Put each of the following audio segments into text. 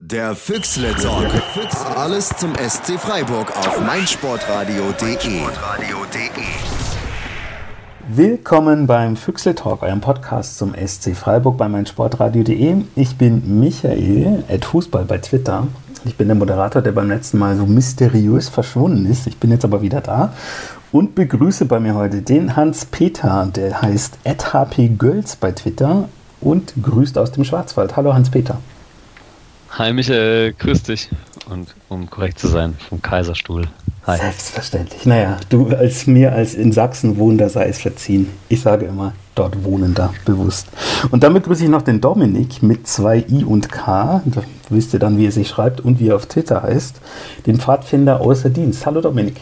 Der Füchsle Talk. Alles zum SC Freiburg auf meinsportradio.de. Willkommen beim Füchsle Talk, eurem Podcast zum SC Freiburg bei meinsportradio.de. Ich bin Michael, at Fußball bei Twitter. Ich bin der Moderator, der beim letzten Mal so mysteriös verschwunden ist. Ich bin jetzt aber wieder da und begrüße bei mir heute den Hans-Peter, der heißt @hpgölz bei Twitter und grüßt aus dem Schwarzwald. Hallo Hans-Peter. Hi Michael, grüß dich. Und um korrekt zu sein, vom Kaiserstuhl. Hi. Selbstverständlich. Naja, du als mir als in Sachsen wohnender sei es verziehen. Ich sage immer, dort wohnender, bewusst. Und damit grüße ich noch den Dominik mit zwei I und K. Da wisst ihr dann, wie er sich schreibt und wie er auf Twitter heißt. Den Pfadfinder außer Dienst. Hallo Dominik.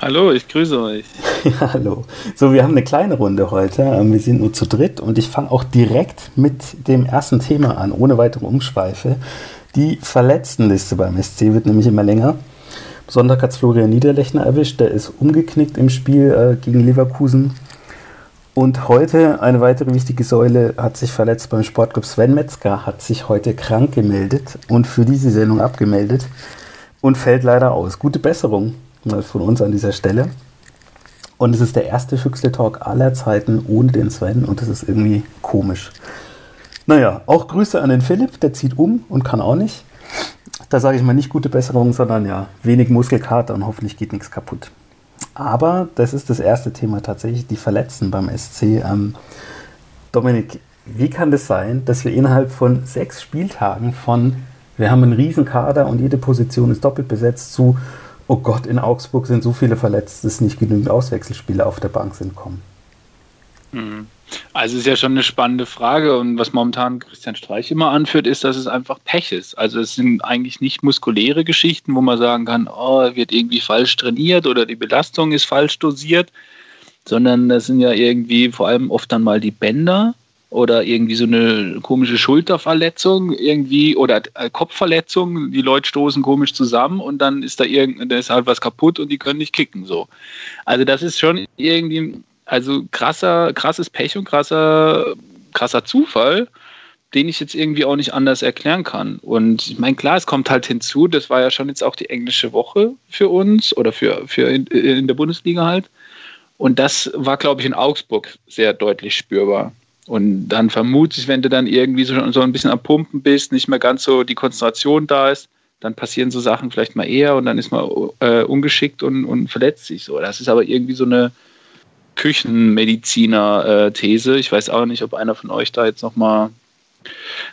Hallo, ich grüße euch. Hallo. So, wir haben eine kleine Runde heute. Ähm, wir sind nur zu dritt und ich fange auch direkt mit dem ersten Thema an, ohne weitere Umschweife. Die Verletztenliste beim SC wird nämlich immer länger. Sonntag hat Florian Niederlechner erwischt, der ist umgeknickt im Spiel äh, gegen Leverkusen. Und heute eine weitere wichtige Säule hat sich verletzt beim Sportclub Sven Metzger, hat sich heute krank gemeldet und für diese Sendung abgemeldet und fällt leider aus. Gute Besserung von uns an dieser Stelle. Und es ist der erste Füchsle-Talk aller Zeiten ohne den Sven und das ist irgendwie komisch. Naja, auch Grüße an den Philipp, der zieht um und kann auch nicht. Da sage ich mal nicht gute Besserung, sondern ja, wenig Muskelkater und hoffentlich geht nichts kaputt. Aber das ist das erste Thema tatsächlich, die Verletzten beim SC. Ähm, Dominik, wie kann das sein, dass wir innerhalb von sechs Spieltagen von, wir haben einen riesen Kader und jede Position ist doppelt besetzt, zu oh Gott, in Augsburg sind so viele verletzt, dass nicht genügend Auswechselspieler auf der Bank sind kommen? Mhm. Also ist ja schon eine spannende Frage und was momentan Christian Streich immer anführt, ist, dass es einfach Pech ist. Also es sind eigentlich nicht muskuläre Geschichten, wo man sagen kann, oh, wird irgendwie falsch trainiert oder die Belastung ist falsch dosiert, sondern das sind ja irgendwie vor allem oft dann mal die Bänder, oder irgendwie so eine komische Schulterverletzung irgendwie oder äh, Kopfverletzung. Die Leute stoßen komisch zusammen und dann ist da irgend, da ist halt was kaputt und die können nicht kicken. So. Also das ist schon irgendwie, also krasser, krasses Pech und krasser, krasser Zufall, den ich jetzt irgendwie auch nicht anders erklären kann. Und ich meine, klar, es kommt halt hinzu, das war ja schon jetzt auch die englische Woche für uns oder für, für in, in der Bundesliga halt. Und das war, glaube ich, in Augsburg sehr deutlich spürbar. Und dann vermute ich, wenn du dann irgendwie so, so ein bisschen am Pumpen bist, nicht mehr ganz so die Konzentration da ist, dann passieren so Sachen vielleicht mal eher und dann ist man äh, ungeschickt und, und verletzt sich so. Das ist aber irgendwie so eine Küchenmediziner-These. Ich weiß auch nicht, ob einer von euch da jetzt noch mal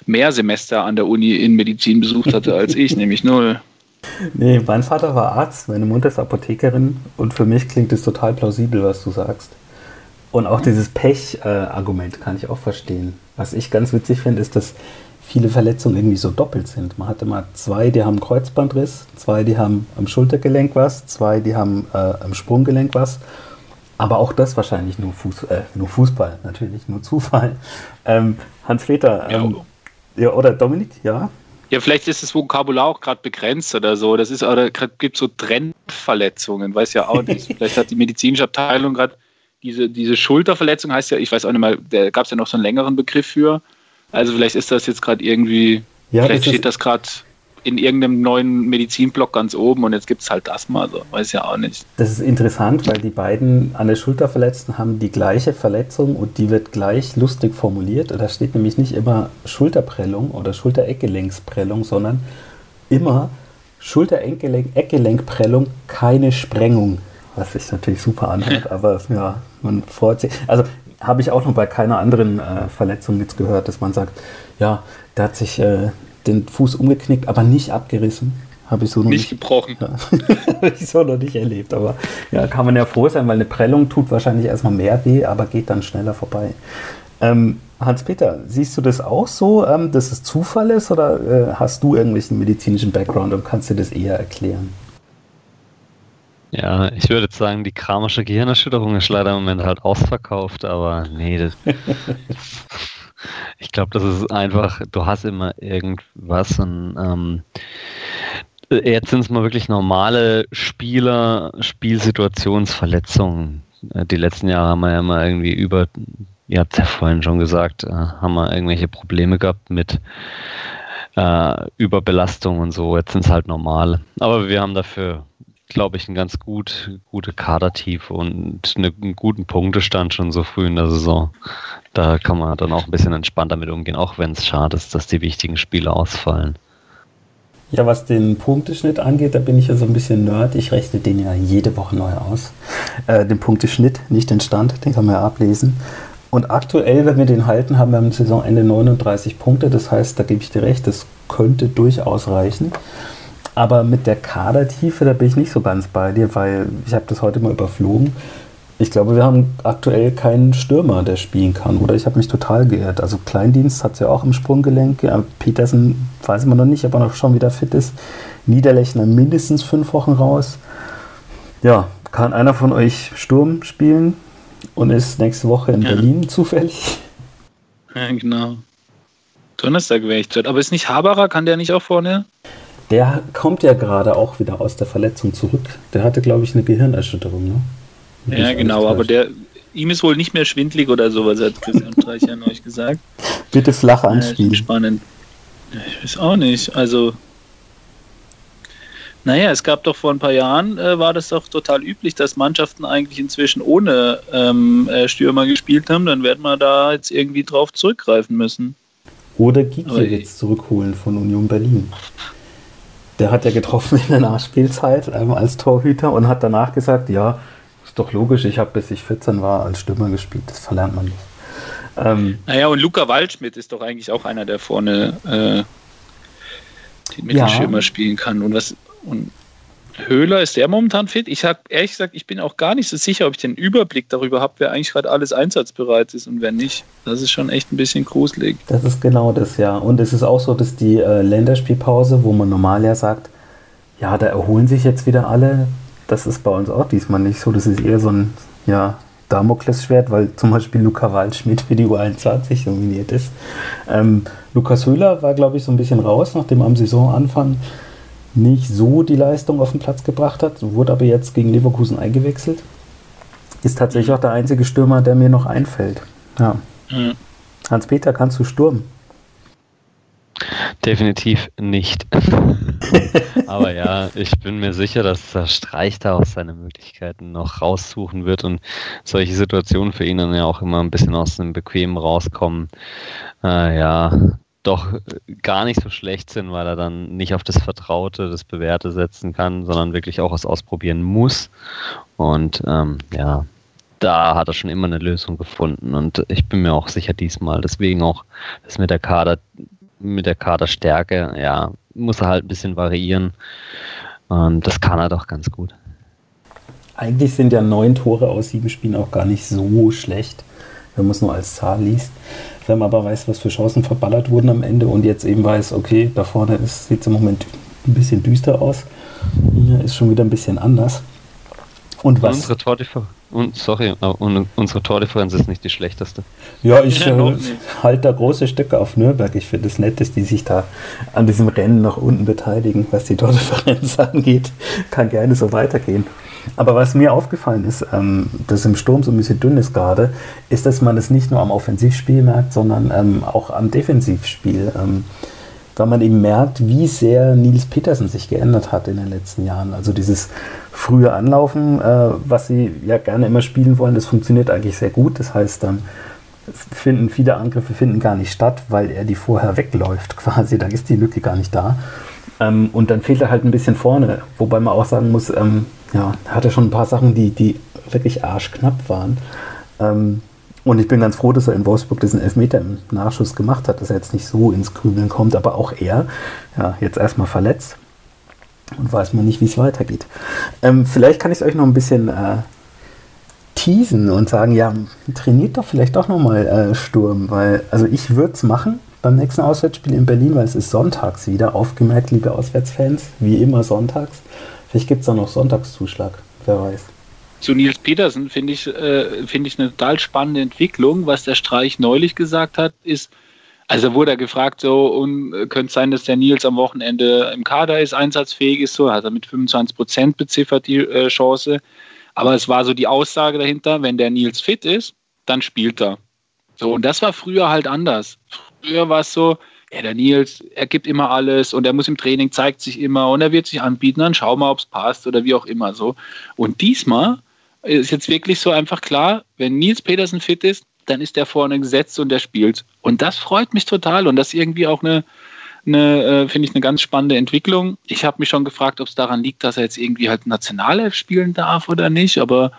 mehr Semester an der Uni in Medizin besucht hatte als ich, nämlich null. Nee, mein Vater war Arzt, meine Mutter ist Apothekerin und für mich klingt es total plausibel, was du sagst. Und auch dieses Pech-Argument kann ich auch verstehen. Was ich ganz witzig finde, ist, dass viele Verletzungen irgendwie so doppelt sind. Man hat immer zwei, die haben Kreuzbandriss, zwei, die haben am Schultergelenk was, zwei, die haben äh, am Sprunggelenk was. Aber auch das wahrscheinlich nur, Fuß, äh, nur Fußball, natürlich, nur Zufall. Ähm, Hans-Peter, ähm, ja, ja, oder Dominik, ja? Ja, vielleicht ist das Vokabular auch gerade begrenzt oder so. Das ist, oder gibt so Trendverletzungen, weiß ja auch nicht. vielleicht hat die medizinische Abteilung gerade diese, diese Schulterverletzung heißt ja, ich weiß auch nicht mal, da gab es ja noch so einen längeren Begriff für. Also vielleicht ist das jetzt gerade irgendwie, ja, vielleicht steht das gerade in irgendeinem neuen Medizinblock ganz oben und jetzt gibt es halt das mal so, weiß ja auch nicht. Das ist interessant, weil die beiden an der Schulter Verletzten haben die gleiche Verletzung und die wird gleich lustig formuliert. Da steht nämlich nicht immer Schulterprellung oder Schulter-Eckgelenksprellung, sondern immer Schulter-Eckgelenkprellung, keine Sprengung was sich natürlich super anhört, aber ja, man freut sich. Also habe ich auch noch bei keiner anderen äh, Verletzung jetzt gehört, dass man sagt, ja, der hat sich äh, den Fuß umgeknickt, aber nicht abgerissen. Habe ich so noch nicht, nicht gebrochen. Ja, habe ich so noch nicht erlebt. Aber ja, kann man ja froh sein, weil eine Prellung tut wahrscheinlich erstmal mehr weh, aber geht dann schneller vorbei. Ähm, Hans-Peter, siehst du das auch so, ähm, dass es Zufall ist oder äh, hast du irgendwelchen medizinischen Background und kannst dir das eher erklären? Ja, ich würde sagen, die kramische Gehirnerschütterung ist leider im Moment halt ausverkauft, aber nee, das, ich glaube, das ist einfach, du hast immer irgendwas und ähm, jetzt sind es mal wirklich normale Spieler, Spielsituationsverletzungen. Äh, die letzten Jahre haben wir ja immer irgendwie über, ihr habt es ja vorhin schon gesagt, äh, haben wir irgendwelche Probleme gehabt mit äh, Überbelastung und so. Jetzt sind es halt normal. Aber wir haben dafür, glaube ich, ein ganz gut, gute Kadertiefe und eine, einen guten Punktestand schon so früh in der Saison. Da kann man dann auch ein bisschen entspannter mit umgehen, auch wenn es schade ist, dass die wichtigen Spiele ausfallen. Ja, was den Punkteschnitt angeht, da bin ich ja so ein bisschen Nerd. Ich rechne den ja jede Woche neu aus. Äh, den Punkteschnitt, nicht den Stand, den kann man ja ablesen. Und aktuell, wenn wir den halten, haben wir am Saisonende 39 Punkte. Das heißt, da gebe ich dir recht, das könnte durchaus reichen. Aber mit der Kadertiefe, da bin ich nicht so ganz bei dir, weil ich habe das heute mal überflogen. Ich glaube, wir haben aktuell keinen Stürmer, der spielen kann. Oder ich habe mich total geirrt. Also Kleindienst hat es ja auch im Sprunggelenk. Ja, Petersen weiß man noch nicht, ob er noch schon wieder fit ist. Niederlechner mindestens fünf Wochen raus. Ja, kann einer von euch Sturm spielen und ist nächste Woche in ja. Berlin zufällig? Ja, genau. Donnerstag wäre ich dort. Aber ist nicht Haberer, kann der nicht auch vorne? Der kommt ja gerade auch wieder aus der Verletzung zurück. Der hatte, glaube ich, eine Gehirnerschütterung, ne? Ja, genau, aber der, ihm ist wohl nicht mehr schwindlig oder sowas, hat Christian Streich ja neulich gesagt. Bitte flach anspielen. Ja, spannend. Ich weiß auch nicht. Also, naja, es gab doch vor ein paar Jahren, äh, war das doch total üblich, dass Mannschaften eigentlich inzwischen ohne ähm, äh, Stürmer gespielt haben. Dann werden wir da jetzt irgendwie drauf zurückgreifen müssen. Oder Gikiewicz zurückholen von Union Berlin. Der hat ja getroffen in der Nachspielzeit ähm, als Torhüter und hat danach gesagt, ja, ist doch logisch, ich habe bis ich 14 war als Stürmer gespielt, das verlernt man nicht. Ähm, naja, und Luca Waldschmidt ist doch eigentlich auch einer, der vorne äh, den Mittelschirmer ja. spielen kann. Und was und Höhler, ist der momentan fit? Ich habe ehrlich gesagt, ich bin auch gar nicht so sicher, ob ich den Überblick darüber habe, wer eigentlich gerade alles einsatzbereit ist und wer nicht. Das ist schon echt ein bisschen gruselig. Das ist genau das, ja. Und es ist auch so, dass die äh, Länderspielpause, wo man normal ja sagt, ja, da erholen sich jetzt wieder alle, das ist bei uns auch diesmal nicht so. Das ist eher so ein ja, Damoklesschwert, weil zum Beispiel Luca Waldschmidt für die U21 nominiert ist. Ähm, Lukas Höhler war, glaube ich, so ein bisschen raus, nachdem am Saisonanfang nicht so die Leistung auf den Platz gebracht hat, wurde aber jetzt gegen Leverkusen eingewechselt. Ist tatsächlich auch der einzige Stürmer, der mir noch einfällt. Ja. Mhm. Hans-Peter, kannst du Sturm? Definitiv nicht. Aber ja, ich bin mir sicher, dass der Streich da auch seine Möglichkeiten noch raussuchen wird und solche Situationen für ihn dann ja auch immer ein bisschen aus dem Bequemen rauskommen. Äh, ja, doch gar nicht so schlecht sind, weil er dann nicht auf das Vertraute, das Bewährte setzen kann, sondern wirklich auch was ausprobieren muss. Und ähm, ja, da hat er schon immer eine Lösung gefunden und ich bin mir auch sicher diesmal. Deswegen auch das mit der Kader mit der Kaderstärke, ja, muss er halt ein bisschen variieren. Und das kann er doch ganz gut. Eigentlich sind ja neun Tore aus sieben Spielen auch gar nicht so schlecht, wenn man es nur als Zahl liest. Wenn man aber weiß, was für Chancen verballert wurden am Ende und jetzt eben weiß, okay, da vorne sieht es im Moment ein bisschen düster aus, ist schon wieder ein bisschen anders. Und was? Unsere und sorry, und unsere Tordifferenz ist nicht die schlechteste. Ja, ich äh, halte da große Stücke auf Nürnberg. Ich finde es nett, dass die sich da an diesem Rennen nach unten beteiligen, was die Tordifferenz angeht. Kann gerne so weitergehen. Aber was mir aufgefallen ist, ähm, dass im Sturm so ein bisschen dünn ist gerade, ist, dass man es nicht nur am Offensivspiel merkt, sondern ähm, auch am Defensivspiel. Ähm, weil man eben merkt, wie sehr Nils Petersen sich geändert hat in den letzten Jahren. Also dieses frühe Anlaufen, äh, was sie ja gerne immer spielen wollen, das funktioniert eigentlich sehr gut. Das heißt, dann finden viele Angriffe finden gar nicht statt, weil er die vorher wegläuft quasi. Da ist die Lücke gar nicht da. Ähm, und dann fehlt er halt ein bisschen vorne. Wobei man auch sagen muss, ähm, ja, hatte schon ein paar Sachen, die, die wirklich arschknapp waren. Ähm, und ich bin ganz froh, dass er in Wolfsburg diesen Elfmeter im Nachschuss gemacht hat, dass er jetzt nicht so ins Grübeln kommt, aber auch er, ja, jetzt erstmal verletzt und weiß man nicht, wie es weitergeht. Ähm, vielleicht kann ich es euch noch ein bisschen äh, teasen und sagen, ja, trainiert doch vielleicht doch nochmal äh, Sturm, weil, also ich würde es machen beim nächsten Auswärtsspiel in Berlin, weil es ist sonntags wieder, aufgemerkt, liebe Auswärtsfans, wie immer sonntags. Vielleicht gibt es da noch Sonntagszuschlag, wer weiß zu Nils Petersen finde ich, äh, finde ich eine total spannende Entwicklung. Was der Streich neulich gesagt hat, ist, also wurde er gefragt, so, und äh, könnte sein, dass der Nils am Wochenende im Kader ist, einsatzfähig ist, so, hat er mit 25 Prozent beziffert die äh, Chance. Aber es war so die Aussage dahinter, wenn der Nils fit ist, dann spielt er. So, und das war früher halt anders. Früher war es so, ja, der Nils, er gibt immer alles und er muss im Training, zeigt sich immer und er wird sich anbieten, dann schau mal, ob es passt oder wie auch immer so. Und diesmal ist jetzt wirklich so einfach klar, wenn Nils Petersen fit ist, dann ist der vorne gesetzt und der spielt. Und das freut mich total und das ist irgendwie auch eine, eine äh, finde ich, eine ganz spannende Entwicklung. Ich habe mich schon gefragt, ob es daran liegt, dass er jetzt irgendwie halt Nationalelf spielen darf oder nicht, aber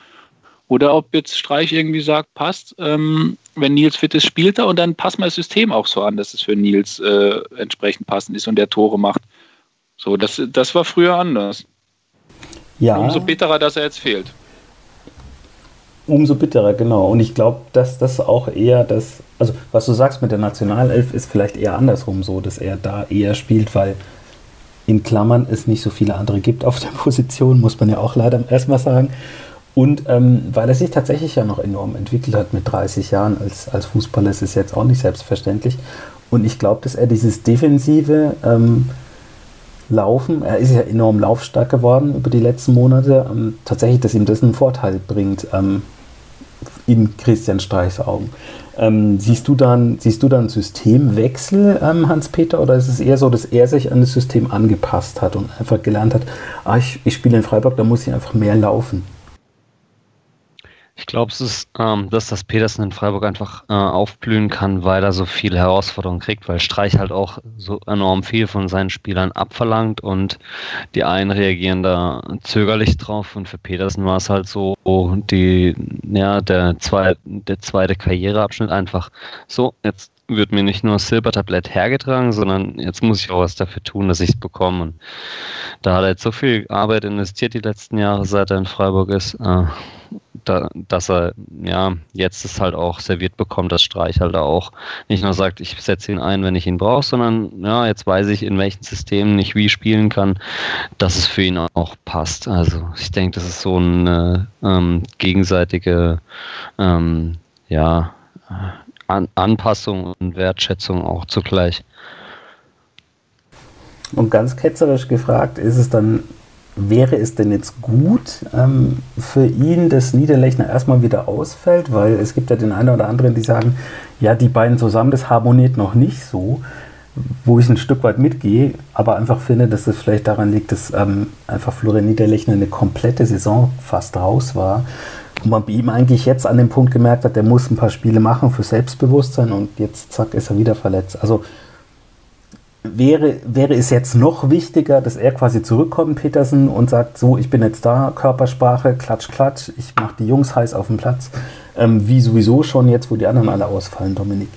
oder ob jetzt Streich irgendwie sagt, passt, ähm, wenn Nils fit ist, spielt er und dann passt mal das System auch so an, dass es für Nils äh, entsprechend passend ist und der Tore macht. So, das, das war früher anders. Ja. Umso bitterer, dass er jetzt fehlt. Umso bitterer, genau. Und ich glaube, dass das auch eher das, also was du sagst mit der Nationalelf, ist vielleicht eher andersrum so, dass er da eher spielt, weil in Klammern es nicht so viele andere gibt auf der Position, muss man ja auch leider erstmal sagen. Und ähm, weil er sich tatsächlich ja noch enorm entwickelt hat mit 30 Jahren als, als Fußballer, ist es jetzt auch nicht selbstverständlich. Und ich glaube, dass er dieses defensive ähm, Laufen, er ist ja enorm laufstark geworden über die letzten Monate, ähm, tatsächlich, dass ihm das einen Vorteil bringt ähm, in Christian Streichs Augen. Ähm, siehst, du dann, siehst du dann Systemwechsel, ähm, Hans-Peter, oder ist es eher so, dass er sich an das System angepasst hat und einfach gelernt hat, ah, ich, ich spiele in Freiburg, da muss ich einfach mehr laufen? Ich glaube, es ist, ähm, dass das Petersen in Freiburg einfach äh, aufblühen kann, weil er so viele Herausforderungen kriegt, weil Streich halt auch so enorm viel von seinen Spielern abverlangt und die einen reagieren da zögerlich drauf und für Petersen war es halt so die, ja, der, zwei, der zweite Karriereabschnitt einfach so, jetzt wird mir nicht nur das Silbertablett hergetragen, sondern jetzt muss ich auch was dafür tun, dass ich es bekomme. Und da hat er jetzt so viel Arbeit investiert die letzten Jahre, seit er in Freiburg ist. Äh, da, dass er ja jetzt es halt auch serviert bekommt, dass Streich halt auch nicht nur sagt, ich setze ihn ein, wenn ich ihn brauche, sondern ja, jetzt weiß ich, in welchen Systemen ich wie spielen kann, dass es für ihn auch passt. Also ich denke, das ist so eine ähm, gegenseitige ähm, ja, An Anpassung und Wertschätzung auch zugleich. Und ganz ketzerisch gefragt, ist es dann wäre es denn jetzt gut ähm, für ihn, dass Niederlechner erstmal wieder ausfällt? Weil es gibt ja den einen oder anderen, die sagen, ja, die beiden zusammen, das harmoniert noch nicht so, wo ich ein Stück weit mitgehe, aber einfach finde, dass es vielleicht daran liegt, dass ähm, einfach Florian Niederlechner eine komplette Saison fast raus war. Und man bei ihm eigentlich jetzt an dem Punkt gemerkt hat, der muss ein paar Spiele machen für Selbstbewusstsein und jetzt zack ist er wieder verletzt. Also wäre, wäre es jetzt noch wichtiger, dass er quasi zurückkommt, Petersen, und sagt, so, ich bin jetzt da, Körpersprache, klatsch, klatsch, ich mache die Jungs heiß auf dem Platz, ähm, wie sowieso schon jetzt, wo die anderen alle ausfallen, Dominik.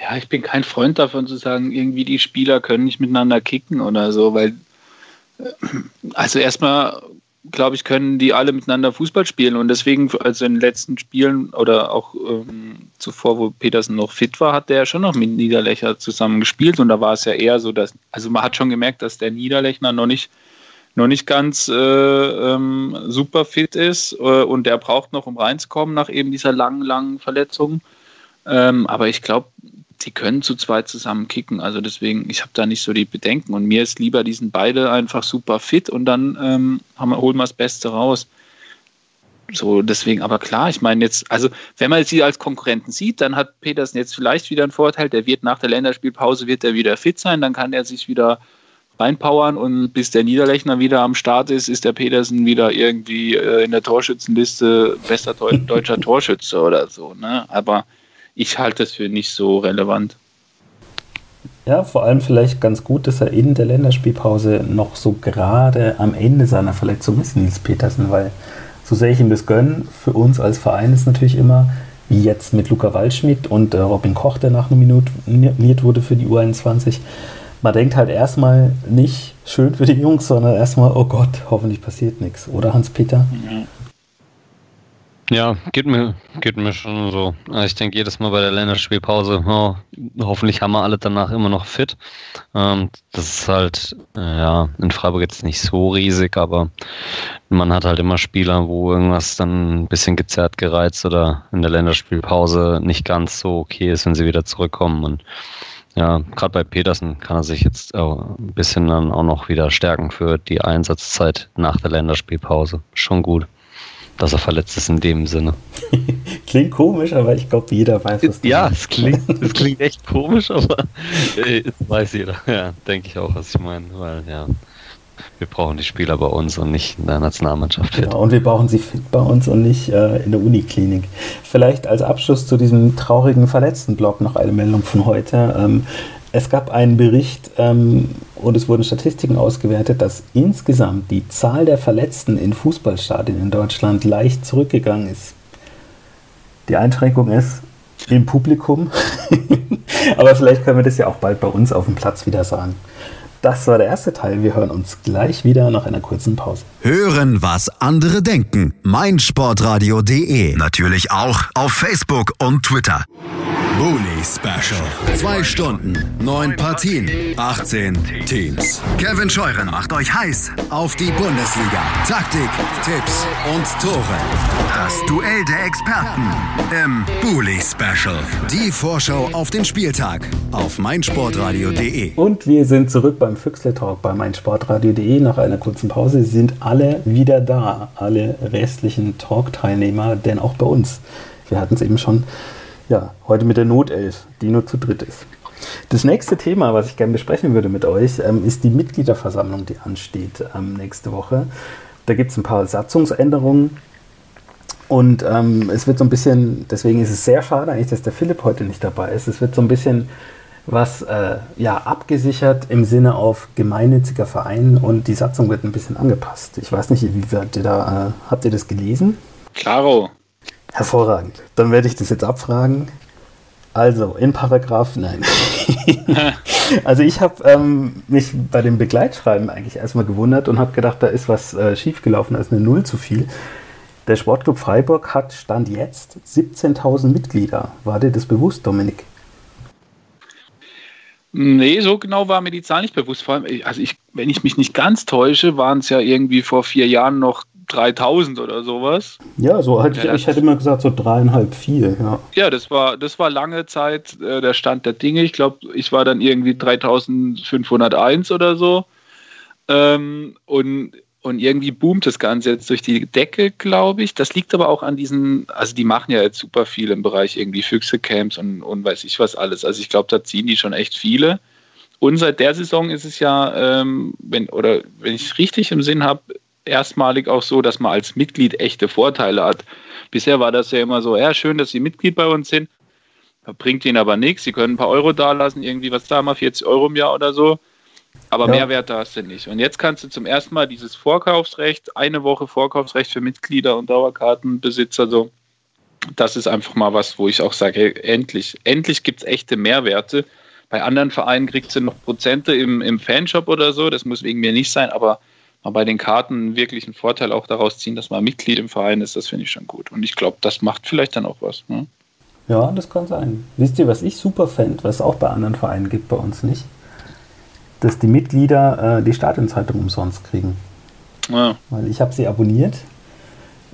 Ja, ich bin kein Freund davon zu sagen, irgendwie die Spieler können nicht miteinander kicken oder so, weil äh, also erstmal glaube ich, können die alle miteinander Fußball spielen. Und deswegen, also in den letzten Spielen oder auch ähm, zuvor, wo Petersen noch fit war, hat der ja schon noch mit Niederlechner zusammen gespielt. Und da war es ja eher so, dass, also man hat schon gemerkt, dass der Niederlechner noch nicht, noch nicht ganz äh, ähm, super fit ist äh, und der braucht noch, um reinzukommen nach eben dieser langen, langen Verletzung. Ähm, aber ich glaube, sie können zu zweit zusammen kicken. Also deswegen, ich habe da nicht so die Bedenken. Und mir ist lieber, die sind beide einfach super fit und dann ähm, haben, holen wir das Beste raus. So, deswegen, aber klar, ich meine jetzt, also wenn man sie als Konkurrenten sieht, dann hat Petersen jetzt vielleicht wieder einen Vorteil, der wird nach der Länderspielpause wird er wieder fit sein, dann kann er sich wieder reinpowern und bis der Niederlechner wieder am Start ist, ist der Petersen wieder irgendwie äh, in der Torschützenliste bester deutscher Torschütze oder so. Ne? Aber ich halte es für nicht so relevant. Ja, vor allem vielleicht ganz gut, dass er in der Länderspielpause noch so gerade am Ende seiner Verletzung ist, Nils Petersen, weil so sehr ich ihm das gönne, für uns als Verein ist natürlich immer, wie jetzt mit Luca Waldschmidt und äh, Robin Koch, der nach einer Minute nominiert wurde für die U21. Man denkt halt erstmal nicht schön für die Jungs, sondern erstmal, oh Gott, hoffentlich passiert nichts. Oder Hans-Peter? Ja. Ja, geht mir, geht mir schon so. Also ich denke jedes Mal bei der Länderspielpause, oh, hoffentlich haben wir alle danach immer noch fit. Ähm, das ist halt, äh, ja, in Freiburg jetzt nicht so riesig, aber man hat halt immer Spieler, wo irgendwas dann ein bisschen gezerrt, gereizt oder in der Länderspielpause nicht ganz so okay ist, wenn sie wieder zurückkommen. Und ja, gerade bei Petersen kann er sich jetzt ein bisschen dann auch noch wieder stärken für die Einsatzzeit nach der Länderspielpause. Schon gut. Dass er verletzt ist in dem Sinne. klingt komisch, aber ich glaube, jeder weiß, du Ja, es klingt, es klingt echt komisch, aber äh, weiß jeder. Ja, denke ich auch, was ich meine, weil ja. Wir brauchen die Spieler bei uns und nicht in der Nationalmannschaft. Fit. Genau, und wir brauchen sie fit bei uns und nicht äh, in der Uniklinik. Vielleicht als Abschluss zu diesem traurigen Verletzten-Blog noch eine Meldung von heute. Ähm, es gab einen Bericht ähm, und es wurden Statistiken ausgewertet, dass insgesamt die Zahl der Verletzten in Fußballstadien in Deutschland leicht zurückgegangen ist. Die Einschränkung ist im Publikum, aber vielleicht können wir das ja auch bald bei uns auf dem Platz wieder sagen. Das war der erste Teil. Wir hören uns gleich wieder nach einer kurzen Pause. Hören, was andere denken. meinsportradio.de. Natürlich auch auf Facebook und Twitter. Bully Special. Zwei Stunden, neun Partien, 18 Teams. Kevin Scheuren macht euch heiß auf die Bundesliga. Taktik, Tipps und Tore. Das Duell der Experten im Bully Special. Die Vorschau auf den Spieltag auf meinsportradio.de. Und wir sind zurück beim Füchsle Talk bei meinsportradio.de. Nach einer kurzen Pause sind alle wieder da. Alle restlichen Talk-Teilnehmer, denn auch bei uns. Wir hatten es eben schon ja, heute mit der Notelf, die nur zu dritt ist. Das nächste Thema, was ich gerne besprechen würde mit euch, ähm, ist die Mitgliederversammlung, die ansteht ähm, nächste Woche. Da gibt es ein paar Satzungsänderungen. Und ähm, es wird so ein bisschen, deswegen ist es sehr schade eigentlich, dass der Philipp heute nicht dabei ist. Es wird so ein bisschen was äh, ja, abgesichert im Sinne auf gemeinnütziger Verein und die Satzung wird ein bisschen angepasst. Ich weiß nicht, wie habt ihr da, äh, habt ihr das gelesen? Klaro. Hervorragend. Dann werde ich das jetzt abfragen. Also, in Paragraph, nein. also ich habe ähm, mich bei dem Begleitschreiben eigentlich erstmal gewundert und habe gedacht, da ist was äh, schiefgelaufen, da ist eine Null zu viel. Der Sportclub Freiburg hat Stand jetzt 17.000 Mitglieder. War dir das bewusst, Dominik? Nee, so genau war mir die Zahl nicht bewusst. Vor allem, also ich, wenn ich mich nicht ganz täusche, waren es ja irgendwie vor vier Jahren noch 3000 oder sowas. Ja, so hätte ich, ich hätte immer gesagt so dreieinhalb, vier, ja. Ja, das war, das war lange Zeit äh, der Stand der Dinge. Ich glaube, ich war dann irgendwie 3501 oder so. Ähm, und, und irgendwie boomt das Ganze jetzt durch die Decke, glaube ich. Das liegt aber auch an diesen, also die machen ja jetzt super viel im Bereich irgendwie Füchse-Camps und, und weiß ich was alles. Also ich glaube, da ziehen die schon echt viele. Und seit der Saison ist es ja, ähm, wenn, oder wenn ich es richtig im Sinn habe, erstmalig auch so, dass man als Mitglied echte Vorteile hat. Bisher war das ja immer so, ja, schön, dass Sie Mitglied bei uns sind, bringt Ihnen aber nichts. Sie können ein paar Euro dalassen, irgendwie was da mal, 40 Euro im Jahr oder so. Aber ja. Mehrwert hast du nicht. Und jetzt kannst du zum ersten Mal dieses Vorkaufsrecht, eine Woche Vorkaufsrecht für Mitglieder und Dauerkartenbesitzer, so. Das ist einfach mal was, wo ich auch sage, endlich, endlich gibt es echte Mehrwerte. Bei anderen Vereinen kriegst du noch Prozente im, im Fanshop oder so, das muss wegen mir nicht sein, aber mal bei den Karten wirklich einen Vorteil auch daraus ziehen, dass man Mitglied im Verein ist, das finde ich schon gut. Und ich glaube, das macht vielleicht dann auch was. Ne? Ja, das kann sein. Wisst ihr, was ich super fände, was es auch bei anderen Vereinen gibt, bei uns nicht? Dass die Mitglieder äh, die Stadionzeitung umsonst kriegen. Ja. Weil ich habe sie abonniert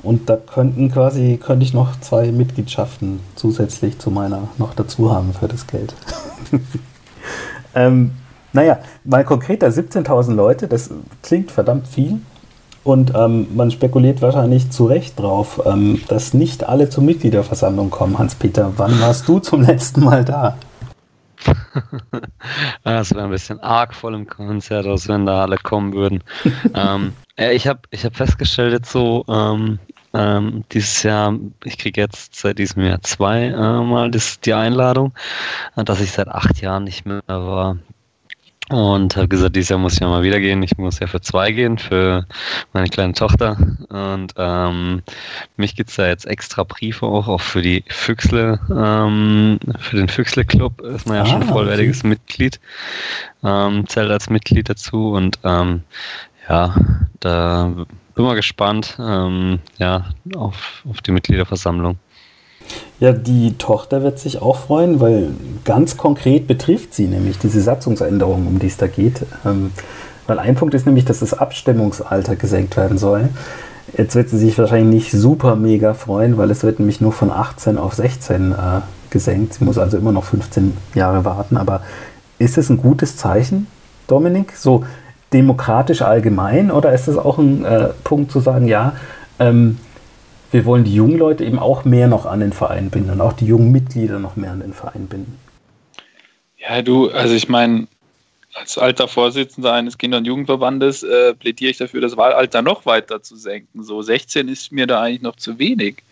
und da könnten quasi, könnte ich noch zwei Mitgliedschaften zusätzlich zu meiner noch dazu haben für das Geld. ähm, naja, mal konkreter 17.000 Leute, das klingt verdammt viel. Und ähm, man spekuliert wahrscheinlich zu Recht drauf, ähm, dass nicht alle zur Mitgliederversammlung kommen. Hans-Peter, wann warst du zum letzten Mal da? das wäre ein bisschen arg voll im Konzert, als wenn da alle kommen würden. ähm, ich habe ich hab festgestellt jetzt so, ähm, ähm, dieses Jahr, ich kriege jetzt seit diesem Jahr zweimal äh, die Einladung, dass ich seit acht Jahren nicht mehr war. Und habe gesagt, dieses Jahr muss ich ja mal wieder gehen. Ich muss ja für zwei gehen, für meine kleine Tochter. Und ähm, mich gibt's da jetzt extra Briefe auch, auch für die Füchsle, ähm, für den Füchsle-Club ist man ja ah, schon vollwertiges okay. Mitglied, ähm, zählt als Mitglied dazu. Und ähm, ja, da bin mal gespannt ähm, ja, auf, auf die Mitgliederversammlung. Ja, die Tochter wird sich auch freuen, weil ganz konkret betrifft sie nämlich diese Satzungsänderung, um die es da geht. Ähm, weil ein Punkt ist nämlich, dass das Abstimmungsalter gesenkt werden soll. Jetzt wird sie sich wahrscheinlich nicht super mega freuen, weil es wird nämlich nur von 18 auf 16 äh, gesenkt. Sie muss also immer noch 15 Jahre warten. Aber ist es ein gutes Zeichen, Dominik? So demokratisch allgemein oder ist es auch ein äh, Punkt zu sagen, ja, ähm, wir wollen die jungen Leute eben auch mehr noch an den Verein binden und auch die jungen Mitglieder noch mehr an den Verein binden. Ja, du, also ich meine, als alter Vorsitzender eines Kinder- und Jugendverbandes äh, plädiere ich dafür, das Wahlalter noch weiter zu senken. So 16 ist mir da eigentlich noch zu wenig.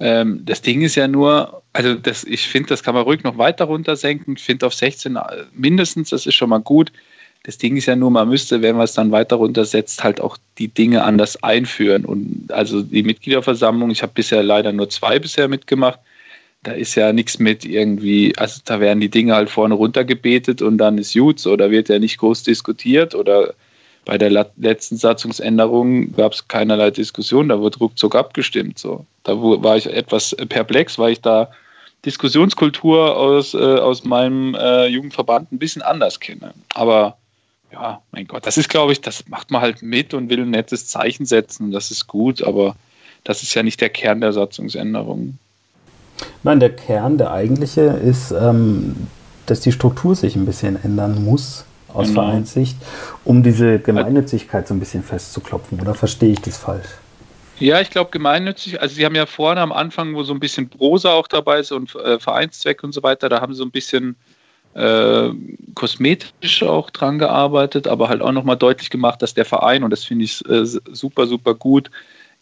Ähm, das Ding ist ja nur, also das, ich finde, das kann man ruhig noch weiter runter senken. Ich finde auf 16 äh, mindestens, das ist schon mal gut. Das Ding ist ja nur, man müsste, wenn man es dann weiter runtersetzt, halt auch die Dinge anders einführen. Und also die Mitgliederversammlung, ich habe bisher leider nur zwei bisher mitgemacht, da ist ja nichts mit irgendwie, also da werden die Dinge halt vorne runtergebetet und dann ist gut, oder wird ja nicht groß diskutiert oder bei der letzten Satzungsänderung gab es keinerlei Diskussion, da wurde ruckzuck abgestimmt. So. Da war ich etwas perplex, weil ich da Diskussionskultur aus, äh, aus meinem äh, Jugendverband ein bisschen anders kenne. Aber ja, mein Gott, das ist, glaube ich, das macht man halt mit und will ein nettes Zeichen setzen. Das ist gut, aber das ist ja nicht der Kern der Satzungsänderung. Nein, der Kern, der eigentliche, ist, ähm, dass die Struktur sich ein bisschen ändern muss aus genau. Vereinssicht, um diese Gemeinnützigkeit so ein bisschen festzuklopfen. Oder verstehe ich das falsch? Ja, ich glaube gemeinnützig, also Sie haben ja vorne am Anfang, wo so ein bisschen Prosa auch dabei ist und äh, Vereinszweck und so weiter, da haben Sie so ein bisschen äh, kosmetisch auch dran gearbeitet, aber halt auch nochmal deutlich gemacht, dass der Verein, und das finde ich äh, super, super gut,